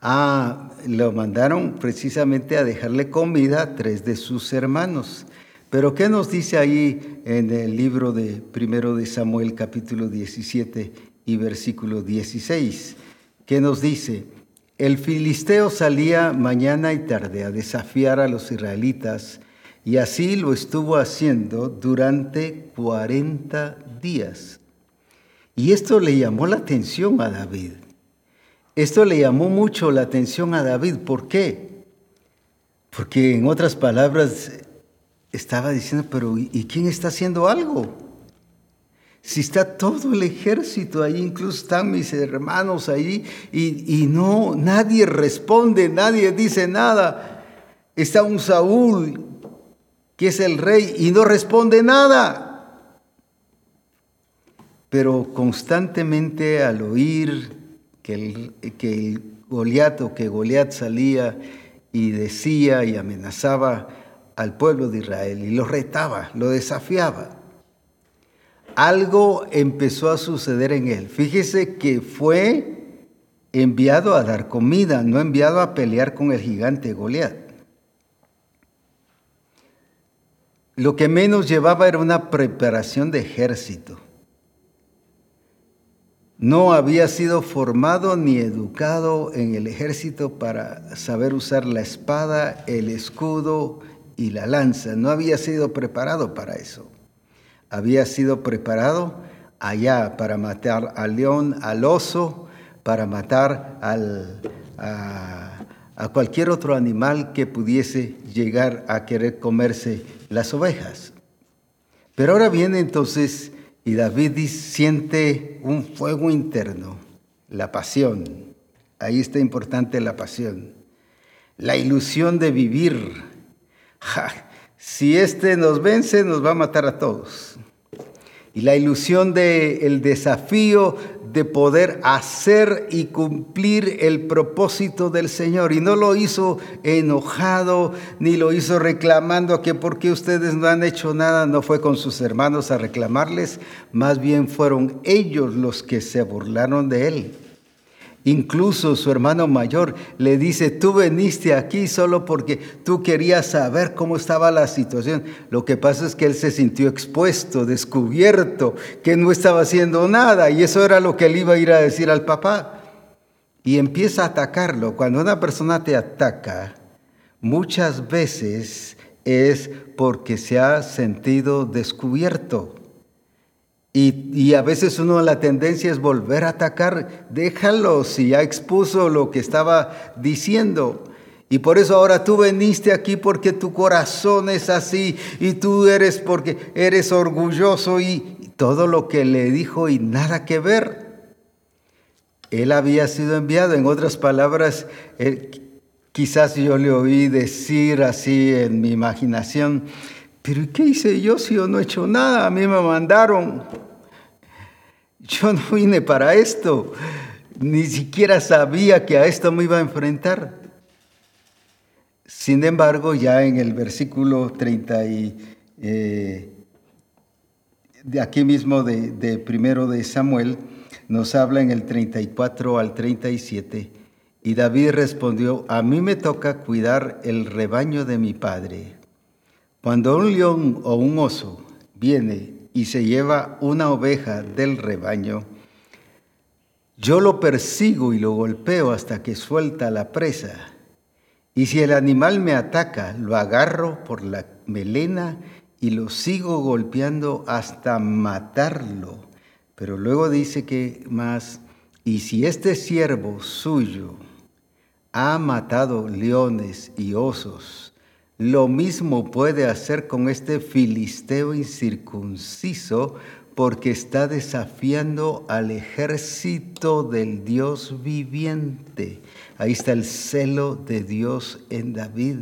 Ah, lo mandaron precisamente a dejarle comida a tres de sus hermanos. Pero ¿qué nos dice ahí en el libro de primero de Samuel capítulo 17 y versículo 16? ¿Qué nos dice? El filisteo salía mañana y tarde a desafiar a los israelitas y así lo estuvo haciendo durante 40 días. Y esto le llamó la atención a David. Esto le llamó mucho la atención a David. ¿Por qué? Porque en otras palabras estaba diciendo, pero ¿y quién está haciendo algo? Si está todo el ejército ahí, incluso están mis hermanos ahí, y, y no, nadie responde, nadie dice nada. Está un Saúl, que es el rey, y no responde nada. Pero constantemente al oír que el, que Goliat o que Goliat salía y decía y amenazaba al pueblo de Israel y lo retaba, lo desafiaba. Algo empezó a suceder en él. Fíjese que fue enviado a dar comida, no enviado a pelear con el gigante Goliat. Lo que menos llevaba era una preparación de ejército. no había sido formado ni educado en el ejército para saber usar la espada, el escudo y la lanza. No había sido preparado para eso. Había sido preparado allá para matar al león, al oso, para matar al, a, cualquier otro animal que pudiese llegar a querer comerse las ovejas. Pero ahora viene entonces y David siente un fuego interno, la pasión. Ahí está importante la pasión. La ilusión de vivir. si este nos vence, nos va a matar a todos. Y la ilusión del el desafío de poder hacer y cumplir el propósito del Señor. Y no lo hizo enojado, ni lo hizo reclamando que porque ustedes no han hecho nada, no fue con sus hermanos a reclamarles, más bien fueron ellos los que se burlaron de él. Incluso su hermano mayor le dice, tú veniste aquí solo porque tú querías saber cómo estaba la situación. Lo que pasa es que él se sintió expuesto, descubierto, que no estaba haciendo nada y eso era lo que él iba a ir a decir al papá. Y empieza a atacarlo. Cuando una persona te ataca, muchas veces es porque se ha sentido descubierto. Y, a veces uno la tendencia es volver a atacar, déjalo si ya expuso lo que estaba diciendo. Y por eso ahora tú veniste aquí porque tu corazón es así y tú eres porque eres orgulloso y todo lo que le dijo y nada que ver. Él había sido enviado, en otras palabras, quizás yo le oí decir así en mi imaginación, pero ¿qué hice yo si yo no he hecho nada? A mí me mandaron. Yo no vine para esto, ni siquiera sabía que a esto me iba a enfrentar. Sin embargo, ya en el versículo 30 y, eh, de aquí mismo de, de primero de Samuel, nos habla en el 34 al 37, y David respondió, a mí me toca cuidar el rebaño de mi padre. Cuando un león o un oso viene y se lleva una oveja del rebaño, yo lo persigo y lo golpeo hasta que suelta la presa. Y si el animal me ataca, lo agarro por la melena y lo sigo golpeando hasta matarlo. Pero luego dice que más, y si este siervo suyo ha matado leones y osos, lo mismo puede hacer con este filisteo incircunciso porque está desafiando al ejército del Dios viviente. Ahí está el celo de Dios en David.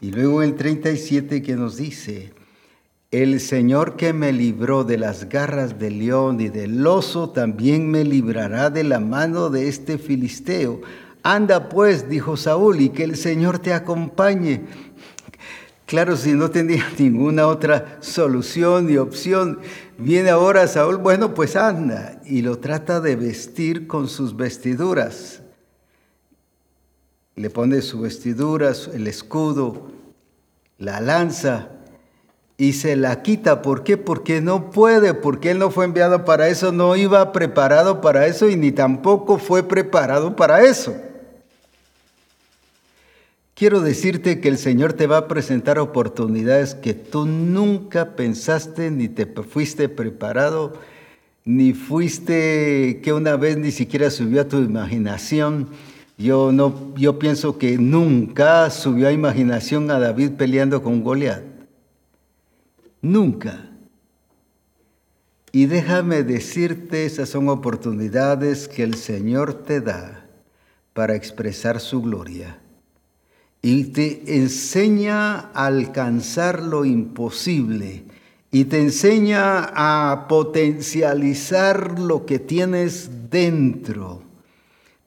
Y luego el 37 que nos dice, el Señor que me libró de las garras del león y del oso, también me librará de la mano de este filisteo. Anda pues, dijo Saúl, y que el Señor te acompañe. Claro, si no tenía ninguna otra solución ni opción, viene ahora Saúl, bueno, pues anda, y lo trata de vestir con sus vestiduras. Le pone su vestidura, el escudo, la lanza, y se la quita. ¿Por qué? Porque no puede, porque él no fue enviado para eso, no iba preparado para eso y ni tampoco fue preparado para eso. Quiero decirte que el Señor te va a presentar oportunidades que tú nunca pensaste ni te fuiste preparado, ni fuiste que una vez ni siquiera subió a tu imaginación. Yo, no, yo pienso que nunca subió a imaginación a David peleando con Goliat. Nunca. Y déjame decirte, esas son oportunidades que el Señor te da para expresar su gloria y te enseña a alcanzar lo imposible y te enseña a potencializar lo que tienes dentro.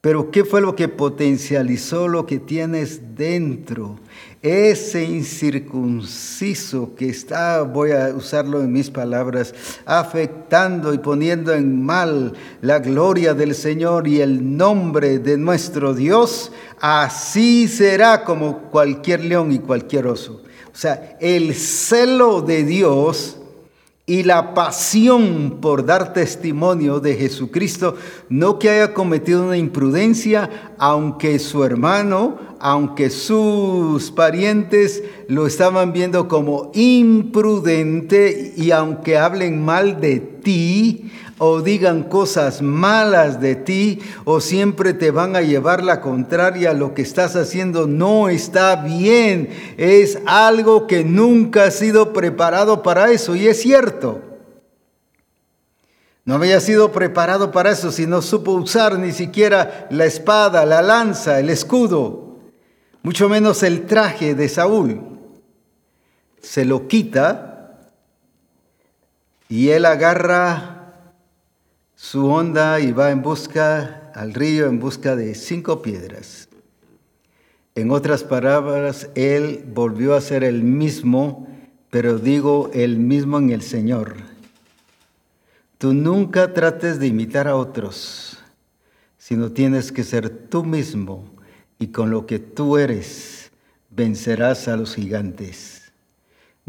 Pero ¿qué fue lo que potencializó lo que tienes dentro? Ese incircunciso que está, voy a usarlo en mis palabras, afectando y poniendo en mal la gloria del Señor y el nombre de nuestro Dios, así será como cualquier león y cualquier oso. O sea, el celo de Dios y la pasión por dar testimonio de Jesucristo, no que haya cometido una imprudencia, aunque su hermano, aunque sus parientes lo estaban viendo como imprudente y aunque hablen mal de ti, o digan cosas malas de ti o siempre te van a llevar la contraria, lo que estás haciendo no está bien, es algo que nunca ha sido preparado para eso y es cierto. No había sido preparado para eso si no supo usar ni siquiera la espada, la lanza, el escudo, mucho menos el traje de Saúl. Se lo quita y él agarra su onda y va en busca al río en busca de cinco piedras. En otras palabras, él volvió a ser el mismo, pero digo el mismo en el Señor. Tú nunca trates de imitar a otros, sino tienes que ser tú mismo y con lo que tú eres vencerás a los gigantes.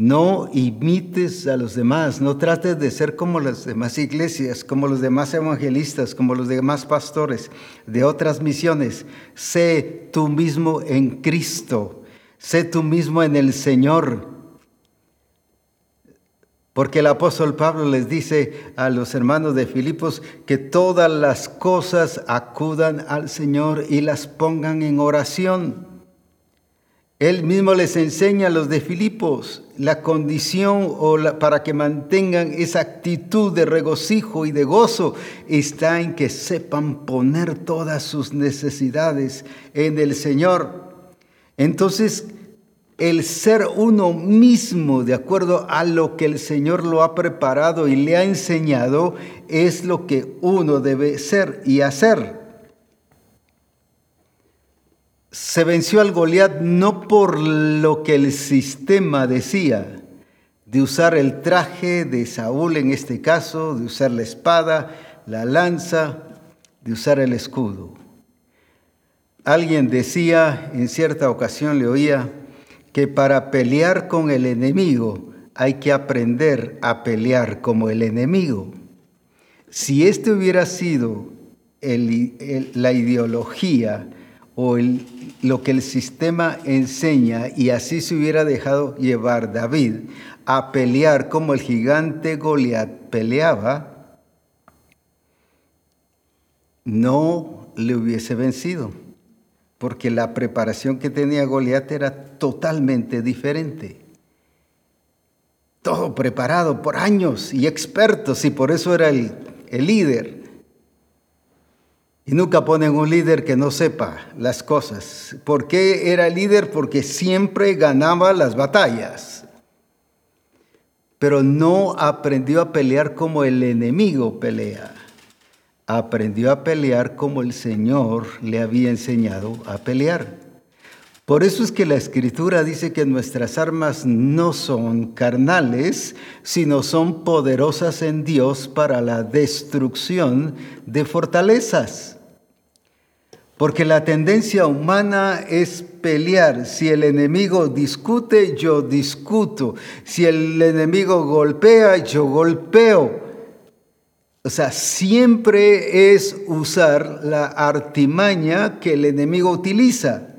No imites a los demás, no trates de ser como las demás iglesias, como los demás evangelistas, como los demás pastores de otras misiones. Sé tú mismo en Cristo, sé tú mismo en el Señor. Porque el apóstol Pablo les dice a los hermanos de Filipos que todas las cosas acudan al Señor y las pongan en oración. Él mismo les enseña a los de Filipos la condición o para que mantengan esa actitud de regocijo y de gozo está en que sepan poner todas sus necesidades en el Señor. Entonces, el ser uno mismo de acuerdo a lo que el Señor lo ha preparado y le ha enseñado es lo que uno debe ser y hacer se venció al Goliat no por lo que el sistema decía, de usar el traje de Saúl en este caso, de usar la espada, la lanza, de usar el escudo. Alguien decía, en cierta ocasión le oía, que para pelear con el enemigo hay que aprender a pelear como el enemigo. Si este hubiera sido la ideología o lo que el sistema enseña y así se hubiera dejado llevar David a pelear como el gigante Goliat peleaba, no le hubiese vencido, porque la preparación que tenía Goliat era totalmente diferente. Todo preparado por años y expertos, y por eso era el, el líder. Y nunca ponen un líder que no sepa las cosas. ¿Por qué era líder? Porque siempre ganaba las batallas. Pero no aprendió a pelear como el enemigo pelea. Aprendió a pelear como el Señor le había enseñado a pelear. Por eso es que la escritura dice que nuestras armas no son carnales, sino son poderosas en Dios para la destrucción de fortalezas. Porque la tendencia humana es pelear. Si el enemigo discute, yo discuto. Si el enemigo golpea, yo golpeo. O sea, siempre es usar la artimaña que el enemigo utiliza.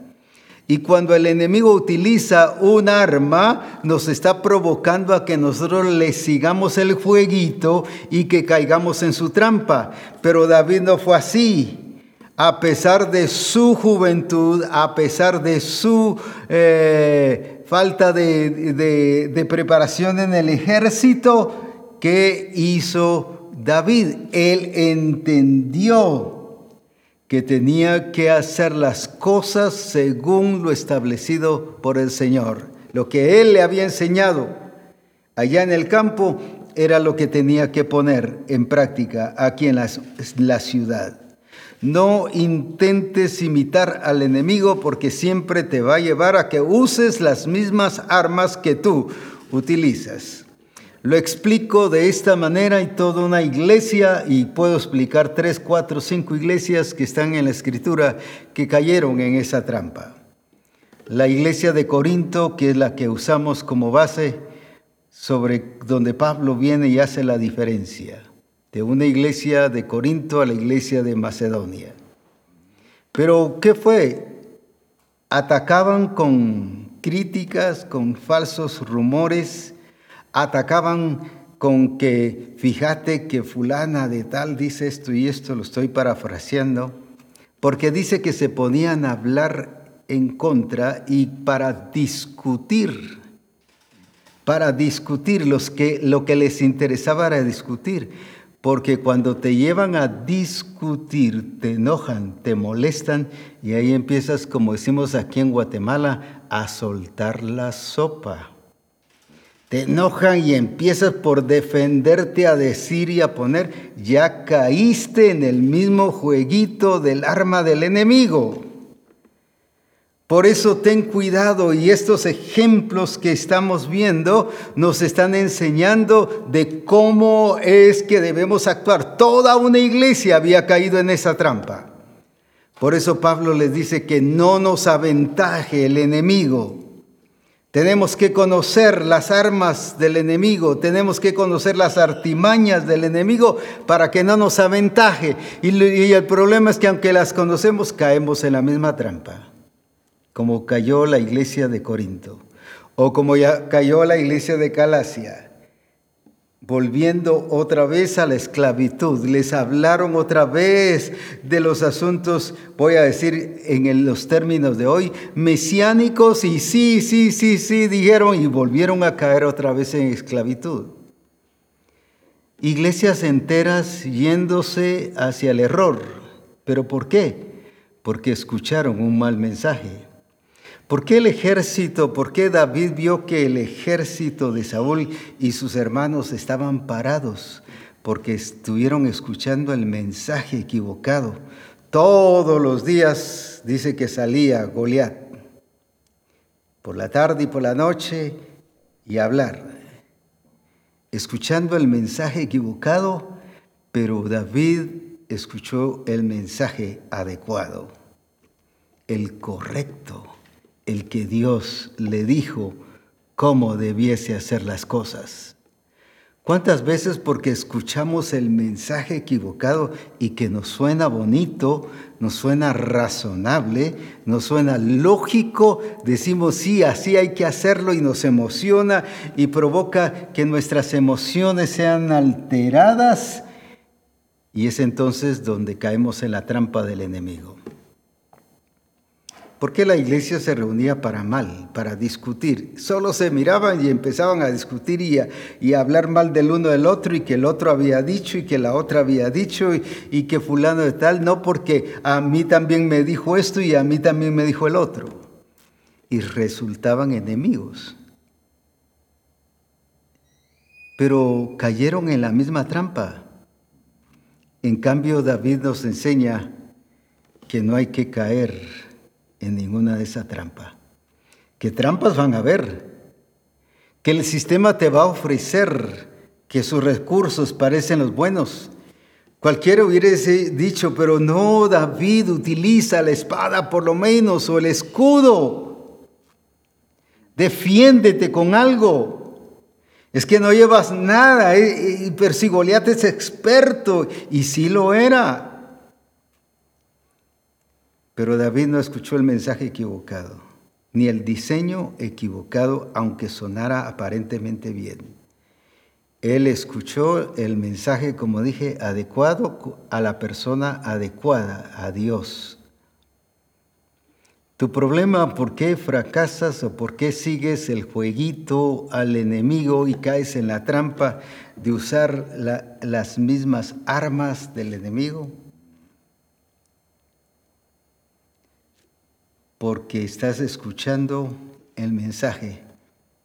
Y cuando el enemigo utiliza un arma, nos está provocando a que nosotros le sigamos el jueguito y que caigamos en su trampa. Pero David no fue así a pesar de su juventud, a pesar de su eh, falta de, preparación en el ejército, ¿qué hizo David? Él entendió que tenía que hacer las cosas según lo establecido por el Señor. Lo que él le había enseñado allá en el campo era lo que tenía que poner en práctica aquí en la ciudad. No intentes imitar al enemigo porque siempre te va a llevar a que uses las mismas armas que tú utilizas. Lo explico de esta manera y toda una iglesia, y puedo explicar tres, cuatro, cinco iglesias que están en la escritura que cayeron en esa trampa. La iglesia de Corinto, que es la que usamos como base, sobre donde Pablo viene y hace la diferencia de una iglesia de Corinto a la iglesia de Macedonia. Pero, ¿qué fue? Atacaban con críticas, con falsos rumores, atacaban con que, fíjate que fulana de tal dice esto y esto, lo estoy parafraseando, porque dice que se ponían a hablar en contra y para discutir, para discutir los que, lo que les interesaba era discutir, porque cuando te llevan a discutir, te enojan, te molestan y ahí empiezas, como decimos aquí en Guatemala, a soltar la sopa. Te enojan y empiezas por defenderte a decir y a poner, ya caíste en el mismo jueguito del arma del enemigo. Por eso ten cuidado y estos ejemplos que estamos viendo nos están enseñando de cómo es que debemos actuar. Toda una iglesia había caído en esa trampa. Por eso Pablo les dice que no nos aventaje el enemigo. Tenemos que conocer las armas del enemigo, tenemos que conocer las artimañas del enemigo para que no nos aventaje. Y, el problema es que aunque las conocemos, caemos en la misma trampa como cayó la iglesia de Corinto, o como ya cayó la iglesia de Calacia, volviendo otra vez a la esclavitud. Les hablaron otra vez de los asuntos, voy a decir en los términos de hoy, mesiánicos y sí, sí, sí, sí, dijeron y volvieron a caer otra vez en esclavitud. Iglesias enteras yéndose hacia el error. ¿Pero por qué? Porque escucharon un mal mensaje. ¿Por qué el ejército, por qué David vio que el ejército de Saúl y sus hermanos estaban parados? Porque estuvieron escuchando el mensaje equivocado. Todos los días dice que salía Goliat, por la tarde y por la noche, y hablar, escuchando el mensaje equivocado, pero David escuchó el mensaje adecuado, el correcto el que Dios le dijo cómo debiese hacer las cosas. ¿Cuántas veces porque escuchamos el mensaje equivocado y que nos suena bonito, nos suena razonable, nos suena lógico, decimos sí, así hay que hacerlo y nos emociona y provoca que nuestras emociones sean alteradas y es entonces donde caemos en la trampa del enemigo? ¿Por qué la iglesia se reunía para mal, para discutir? Solo se miraban y empezaban a discutir y a, hablar mal del uno del otro y que el otro había dicho y que la otra había dicho y, y que fulano de tal, no porque a mí también me dijo esto y a mí también me dijo el otro. Y resultaban enemigos. Pero cayeron en la misma trampa. En cambio, David nos enseña que no hay que caer en ninguna de esas trampas. ¿Qué trampas van a haber? Que el sistema te va a ofrecer que sus recursos parecen los buenos. Cualquiera hubiese dicho, pero no, David, utiliza la espada por lo menos o el escudo. Defiéndete con algo. Es que no llevas nada, eh, eh, Goliat es experto, y sí lo era. Pero David no escuchó el mensaje equivocado, ni el diseño equivocado, aunque sonara aparentemente bien. Él escuchó el mensaje, como dije, adecuado a la persona adecuada, a Dios. Tu problema, ¿por qué fracasas o por qué sigues el jueguito al enemigo y caes en la trampa de usar las mismas armas del enemigo? Porque estás escuchando el mensaje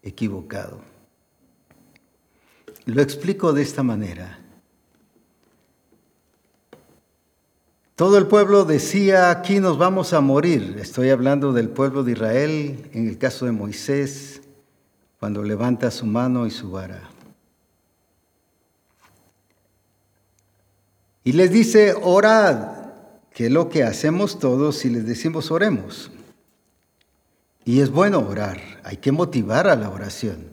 equivocado. Lo explico de esta manera. Todo el pueblo decía, aquí nos vamos a morir. Estoy hablando del pueblo de Israel, en el caso de Moisés, cuando levanta su mano y su vara. Y les dice, orad, que es lo que hacemos todos y les decimos oremos. Y es bueno orar, hay que motivar a la oración.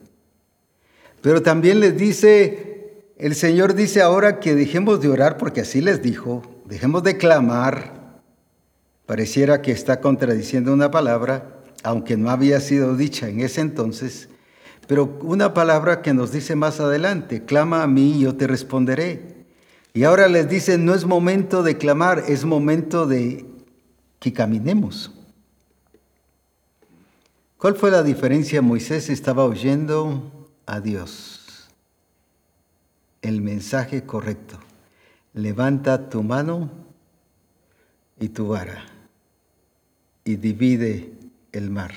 Pero también les dice, el Señor dice ahora que dejemos de orar porque así les dijo, dejemos de clamar. Pareciera que está contradiciendo una palabra, aunque no había sido dicha en ese entonces, pero una palabra que nos dice más adelante, clama a mí y yo te responderé. Y ahora les dice, no es momento de clamar, es momento de que caminemos. ¿Cuál fue la diferencia? Moisés estaba oyendo a Dios. El mensaje correcto. Levanta tu mano y tu vara y divide el mar.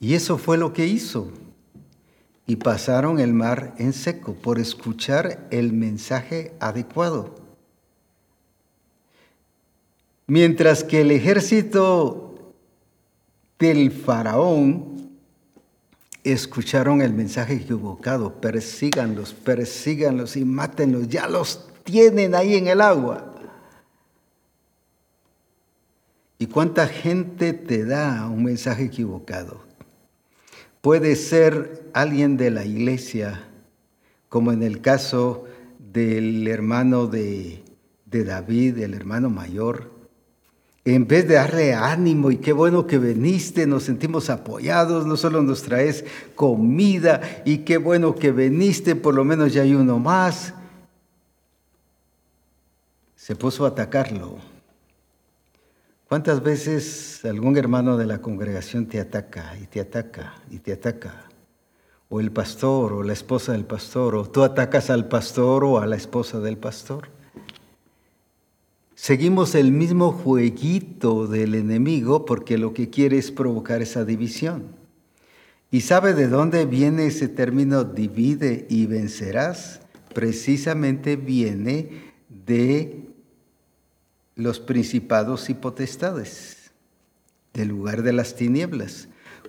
Y eso fue lo que hizo. Y pasaron el mar en seco por escuchar el mensaje adecuado. Mientras que el ejército del faraón escucharon el mensaje equivocado, persíganlos, persíganlos y mátenlos, ya los tienen ahí en el agua. ¿Y cuánta gente te da un mensaje equivocado? Puede ser alguien de la iglesia, como en el caso del hermano de, David, el hermano mayor. En vez de darle ánimo y qué bueno que viniste, nos sentimos apoyados, no solo nos traes comida y qué bueno que viniste, por lo menos ya hay uno más. Se puso a atacarlo ¿Cuántas veces algún hermano de la congregación te ataca y te ataca y te ataca? O el pastor o la esposa del pastor, o tú atacas al pastor o a la esposa del pastor. Seguimos el mismo jueguito del enemigo porque lo que quiere es provocar esa división. ¿Y sabe de dónde viene ese término divide y vencerás? Precisamente viene de los principados y potestades del lugar de las tinieblas.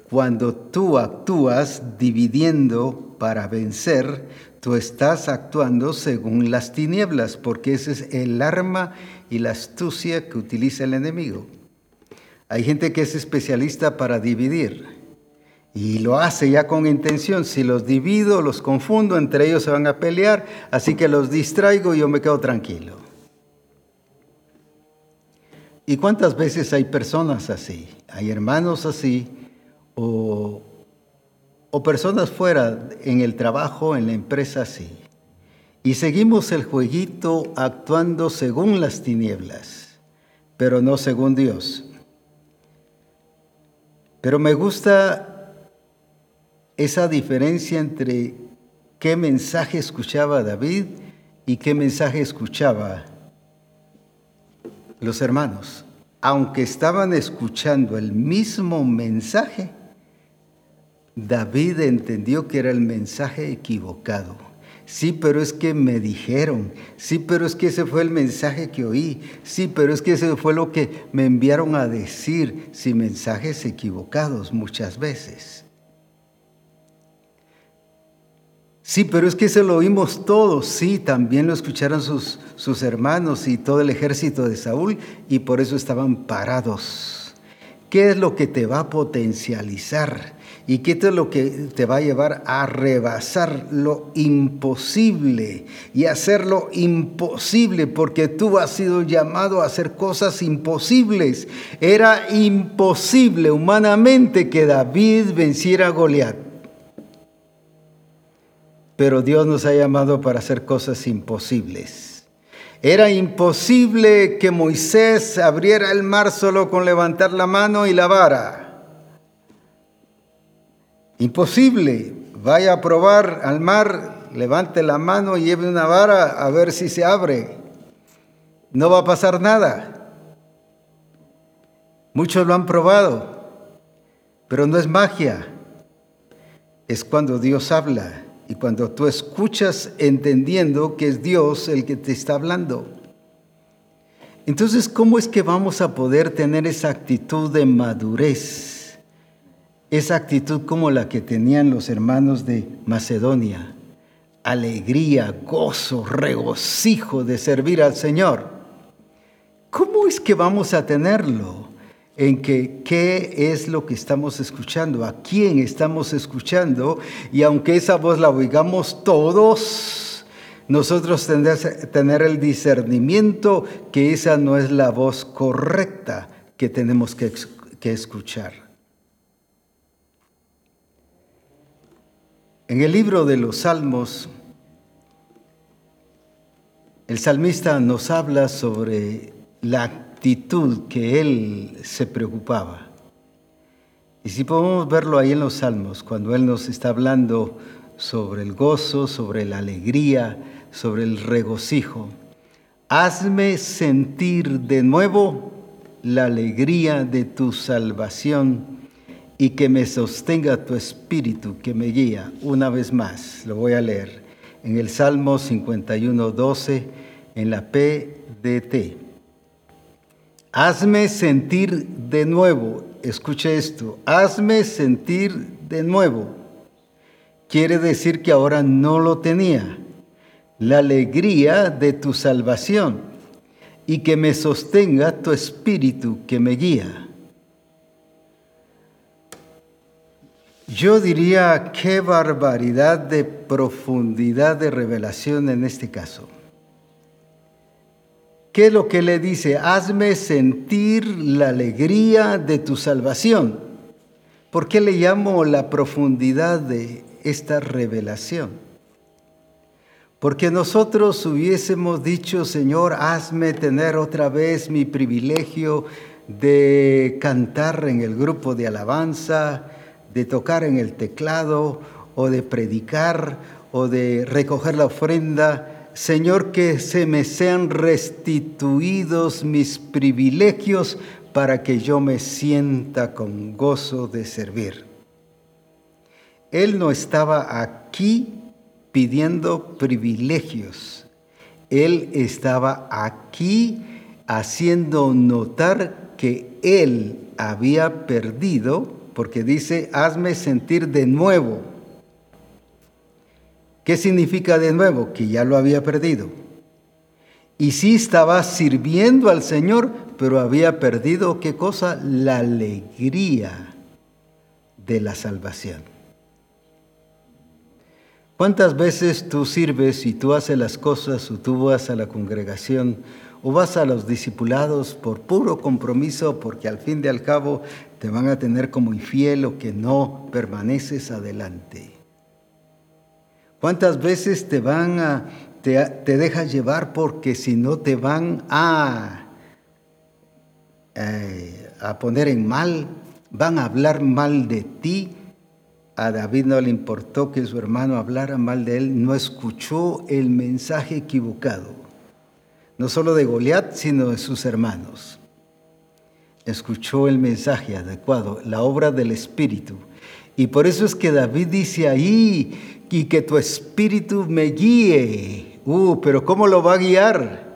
Cuando tú actúas dividiendo para vencer, tú estás actuando según las tinieblas, porque ese es el arma y la astucia que utiliza el enemigo. Hay gente que es especialista para dividir y lo hace ya con intención. Si los divido, los confundo, entre ellos se van a pelear, así que los distraigo y yo me quedo tranquilo. ¿Y cuántas veces hay personas así? Hay hermanos así o, personas fuera en el trabajo, en la empresa así. Y seguimos el jueguito actuando según las tinieblas, pero no según Dios. Pero me gusta esa diferencia entre qué mensaje escuchaba David y qué mensaje escuchaba los hermanos, aunque estaban escuchando el mismo mensaje, David entendió que era el mensaje equivocado. Sí, pero es que me dijeron. Sí, pero es que ese fue el mensaje que oí. Sí, pero es que ese fue lo que me enviaron a decir. Sí, mensajes equivocados muchas veces. Sí, pero es que se lo oímos todos. Sí, también lo escucharon sus, sus hermanos y todo el ejército de Saúl y por eso estaban parados. ¿Qué es lo que te va a potencializar? ¿Y qué es lo que te va a llevar a rebasar lo imposible y hacerlo imposible? Porque tú has sido llamado a hacer cosas imposibles. Era imposible humanamente que David venciera a Goliat pero Dios nos ha llamado para hacer cosas imposibles. Era imposible que Moisés abriera el mar solo con levantar la mano y la vara. Imposible. Vaya a probar al mar, levante la mano y lleve una vara a ver si se abre. No va a pasar nada. Muchos lo han probado, pero no es magia. Es cuando Dios habla y cuando tú escuchas entendiendo que es Dios el que te está hablando. Entonces, ¿cómo es que vamos a poder tener esa actitud de madurez? Esa actitud como la que tenían los hermanos de Macedonia. Alegría, gozo, regocijo de servir al Señor. ¿Cómo es que vamos a tenerlo? en que qué es lo que estamos escuchando, a quién estamos escuchando, y aunque esa voz la oigamos todos, nosotros tendremos tener el discernimiento que esa no es la voz correcta que tenemos que, que escuchar. En el libro de los Salmos, el salmista nos habla sobre la actitud que él se preocupaba. Y si podemos verlo ahí en los Salmos, cuando él nos está hablando sobre el gozo, sobre la alegría, sobre el regocijo, hazme sentir de nuevo la alegría de tu salvación y que me sostenga tu espíritu que me guía. Una vez más, lo voy a leer en el Salmo 51, 12, en la PDT. Hazme sentir de nuevo, escuche esto, hazme sentir de nuevo. Quiere decir que ahora no lo tenía. La alegría de tu salvación y que me sostenga tu espíritu que me guía. Yo diría qué barbaridad de profundidad de revelación en este caso. ¿Qué es lo que le dice? Hazme sentir la alegría de tu salvación. ¿Por qué le llamo la profundidad de esta revelación? Porque nosotros hubiésemos dicho, Señor, hazme tener otra vez mi privilegio de cantar en el grupo de alabanza, de tocar en el teclado, o de predicar, o de recoger la ofrenda Señor, que se me sean restituidos mis privilegios para que yo me sienta con gozo de servir. Él no estaba aquí pidiendo privilegios. Él estaba aquí haciendo notar que él había perdido, porque dice, hazme sentir de nuevo ¿Qué significa de nuevo? Que ya lo había perdido. Y sí estaba sirviendo al Señor, pero había perdido qué cosa? La alegría de la salvación. ¿Cuántas veces tú sirves y tú haces las cosas o tú vas a la congregación o vas a los discipulados por puro compromiso porque al fin y al cabo te van a tener como infiel o que no permaneces adelante? ¿Cuántas veces te van a, te, dejas llevar porque si no te van a, eh, a poner en mal, van a hablar mal de ti? A David no le importó que su hermano hablara mal de él, no escuchó el mensaje equivocado, no solo de Goliat, sino de sus hermanos. Escuchó el mensaje adecuado, la obra del Espíritu. Y por eso es que David dice ahí y que tu espíritu me guíe. Uh, pero ¿cómo lo va a guiar?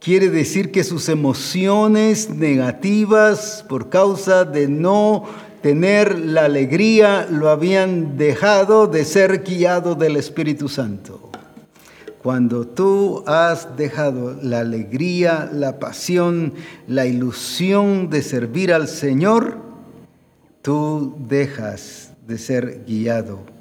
Quiere decir que sus emociones negativas por causa de no tener la alegría lo habían dejado de ser guiado del Espíritu Santo. Cuando tú has dejado la alegría, la pasión, la ilusión de servir al Señor, tú dejas de ser guiado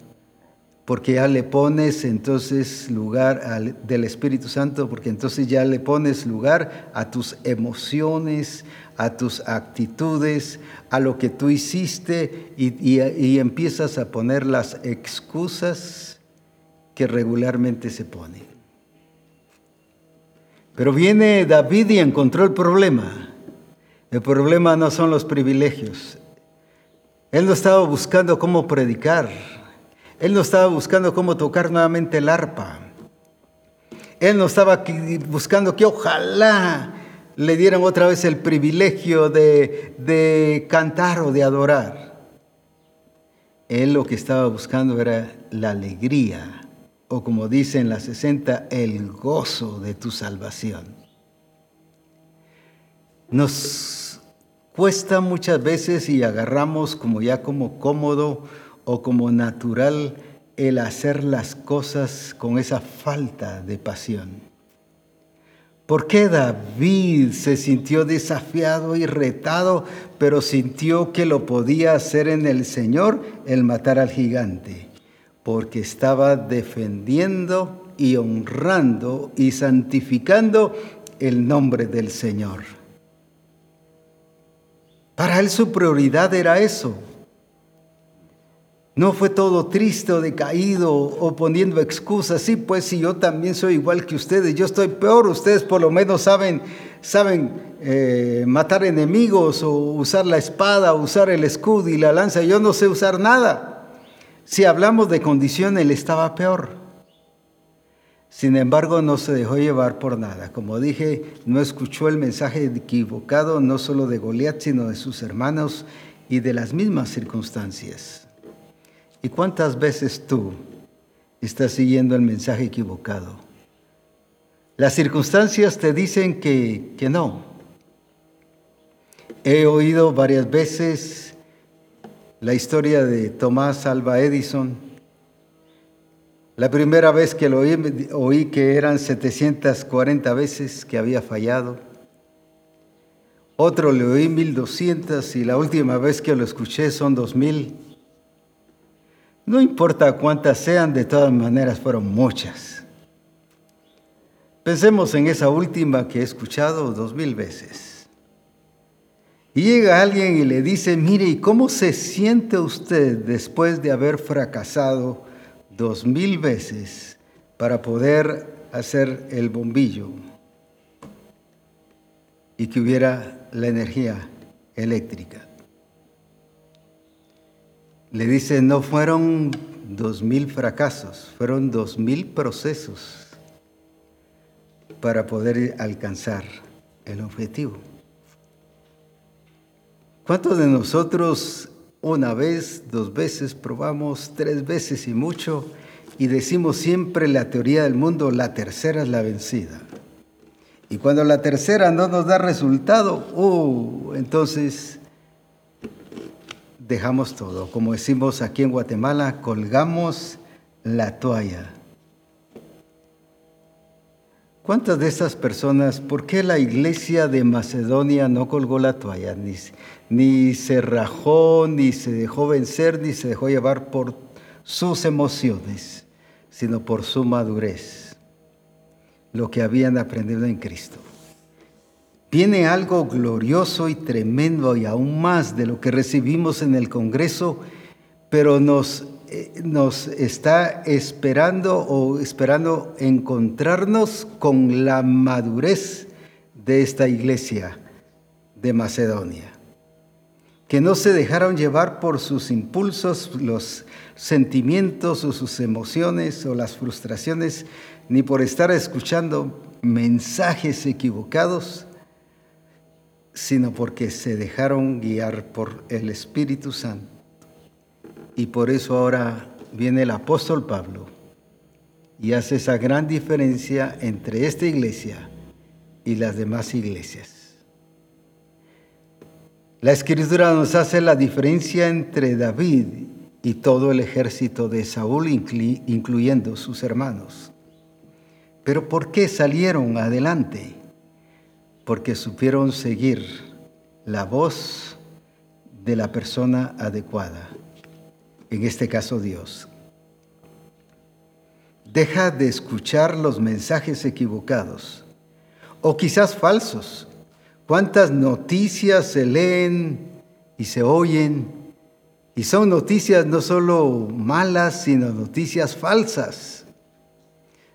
porque ya le pones entonces lugar al, del Espíritu Santo, porque entonces ya le pones lugar a tus emociones, a tus actitudes, a lo que tú hiciste y, y empiezas a poner las excusas que regularmente se ponen. Pero viene David y encontró el problema. El problema no son los privilegios. Él no estaba buscando cómo predicar. Él no estaba buscando cómo tocar nuevamente el arpa. Él no estaba buscando que ojalá le dieran otra vez el privilegio de cantar o de adorar. Él lo que estaba buscando era la alegría, o como dice en la 60, el gozo de tu salvación. Nos cuesta muchas veces y agarramos como ya como cómodo o como natural el hacer las cosas con esa falta de pasión. ¿Por qué David se sintió desafiado y retado, pero sintió que lo podía hacer en el Señor el matar al gigante? Porque estaba defendiendo y honrando y santificando el nombre del Señor. Para él su prioridad era eso, no fue todo triste o decaído o poniendo excusas. Sí, pues si yo también soy igual que ustedes, yo estoy peor. Ustedes por lo menos saben, saben eh, matar enemigos o usar la espada, usar el escudo y la lanza. Yo no sé usar nada. Si hablamos de condición, él estaba peor. Sin embargo, no se dejó llevar por nada. Como dije, no escuchó el mensaje equivocado, no solo de Goliat, sino de sus hermanos y de las mismas circunstancias. ¿Y cuántas veces tú estás siguiendo el mensaje equivocado? Las circunstancias te dicen que, que no. He oído varias veces la historia de Tomás Alba Edison. La primera vez que lo oí, que eran 740 veces que había fallado. Otro le oí 1200 y la última vez que lo escuché son 2000. No importa cuántas sean, de todas maneras fueron muchas. Pensemos en esa última que he escuchado dos mil veces. Y llega alguien y le dice, mire, ¿y cómo se siente usted después de haber fracasado dos mil veces para poder hacer el bombillo y que hubiera la energía eléctrica? Le dice, no fueron dos mil fracasos, fueron dos mil procesos para poder alcanzar el objetivo. ¿Cuántos de nosotros una vez, dos veces, probamos tres veces y mucho y decimos siempre la teoría del mundo, la tercera es la vencida? Y cuando la tercera no nos da resultado, uh, entonces dejamos todo. Como decimos aquí en Guatemala, colgamos la toalla. ¿Cuántas de esas personas, por qué la iglesia de Macedonia no colgó la toalla, ni, se rajó, ni se dejó vencer, ni se dejó llevar por sus emociones, sino por su madurez, lo que habían aprendido en Cristo? Viene algo glorioso y tremendo y aún más de lo que recibimos en el Congreso, pero nos, nos está esperando o esperando encontrarnos con la madurez de esta iglesia de Macedonia, que no se dejaron llevar por sus impulsos, los sentimientos o sus emociones o las frustraciones, ni por estar escuchando mensajes equivocados, sino porque se dejaron guiar por el Espíritu Santo. Y por eso ahora viene el apóstol Pablo y hace esa gran diferencia entre esta iglesia y las demás iglesias. La escritura nos hace la diferencia entre David y todo el ejército de Saúl, incluyendo sus hermanos. Pero ¿por qué salieron adelante? porque supieron seguir la voz de la persona adecuada, en este caso Dios. Deja de escuchar los mensajes equivocados o quizás falsos. ¿Cuántas noticias se leen y se oyen? Y son noticias no solo malas, sino noticias falsas.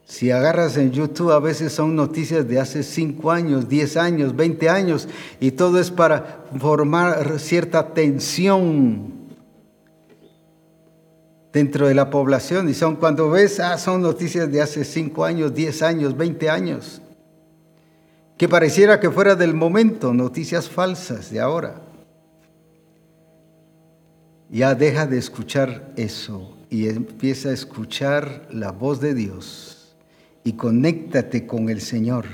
Si agarras en YouTube, a veces son noticias de hace 5 años, 10 años, 20 años, y todo es para formar cierta tensión dentro de la población. Y son cuando ves, ah, son noticias de hace 5 años, 10 años, 20 años, que pareciera que fuera del momento, noticias falsas de ahora. Ya deja de escuchar eso y empieza a escuchar la voz de Dios y conéctate con el Señor.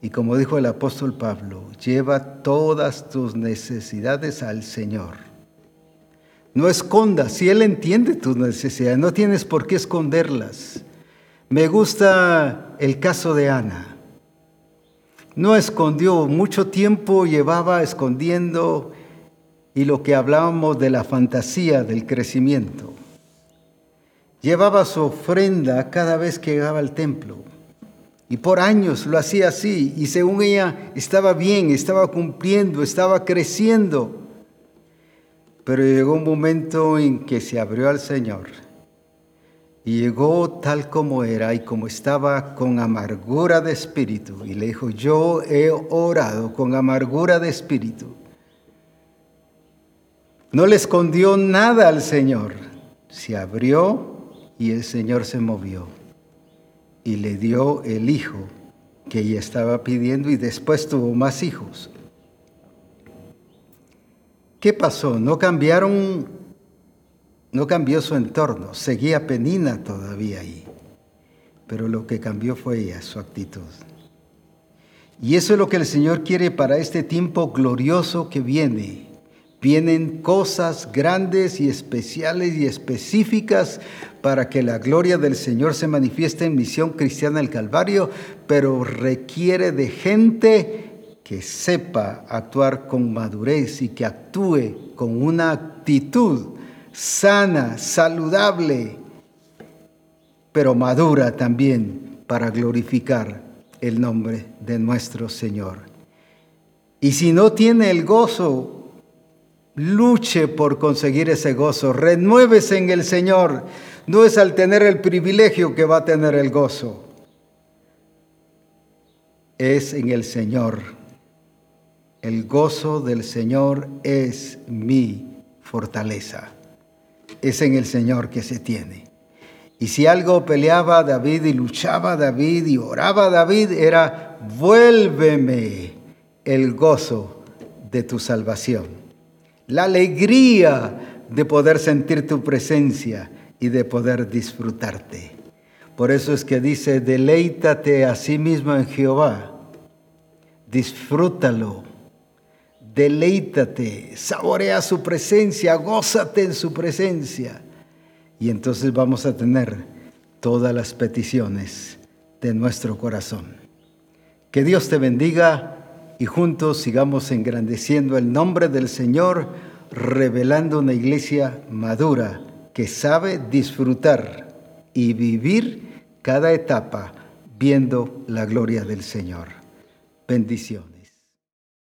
Y como dijo el apóstol Pablo, lleva todas tus necesidades al Señor. No escondas, si Él entiende tus necesidades, no tienes por qué esconderlas. Me gusta el caso de Ana. no escondió, mucho tiempo llevaba escondiendo y lo que hablábamos de la fantasía del crecimiento. Llevaba su ofrenda cada vez que llegaba al templo. Y por años lo hacía así. Y según ella estaba bien, estaba cumpliendo, estaba creciendo. Pero llegó un momento en que se abrió al Señor. Y llegó tal como era y como estaba con amargura de espíritu. Y le dijo, yo he orado con amargura de espíritu. No le escondió nada al Señor. Se abrió y el Señor se movió y le dio el hijo que ella estaba pidiendo y después tuvo más hijos. ¿Qué pasó? No cambiaron, no cambió su entorno, seguía Penina todavía ahí, pero lo que cambió fue ella, su actitud. Y eso es lo que el Señor quiere para este tiempo glorioso que viene Vienen cosas grandes y especiales y específicas para que la gloria del Señor se manifieste en Misión Cristiana del Calvario, pero requiere de gente que sepa actuar con madurez y que actúe con una actitud sana, saludable, pero madura también para glorificar el nombre de nuestro Señor. Y si no tiene el gozo Luche por conseguir ese gozo. Renuévese en el Señor. No es al tener el privilegio que va a tener el gozo. Es en el Señor. El gozo del Señor es mi fortaleza. Es en el Señor que se tiene. Y si algo peleaba David y luchaba David y oraba David, era, vuélveme el gozo de tu salvación la alegría de poder sentir tu presencia y de poder disfrutarte. Por eso es que dice, deleítate a sí mismo en Jehová, disfrútalo, deleítate, saborea su presencia, gózate en su presencia. Y entonces vamos a tener todas las peticiones de nuestro corazón. Que Dios te bendiga y juntos sigamos engrandeciendo el nombre del Señor, revelando una iglesia madura que sabe disfrutar y vivir cada etapa viendo la gloria del Señor. Bendiciones.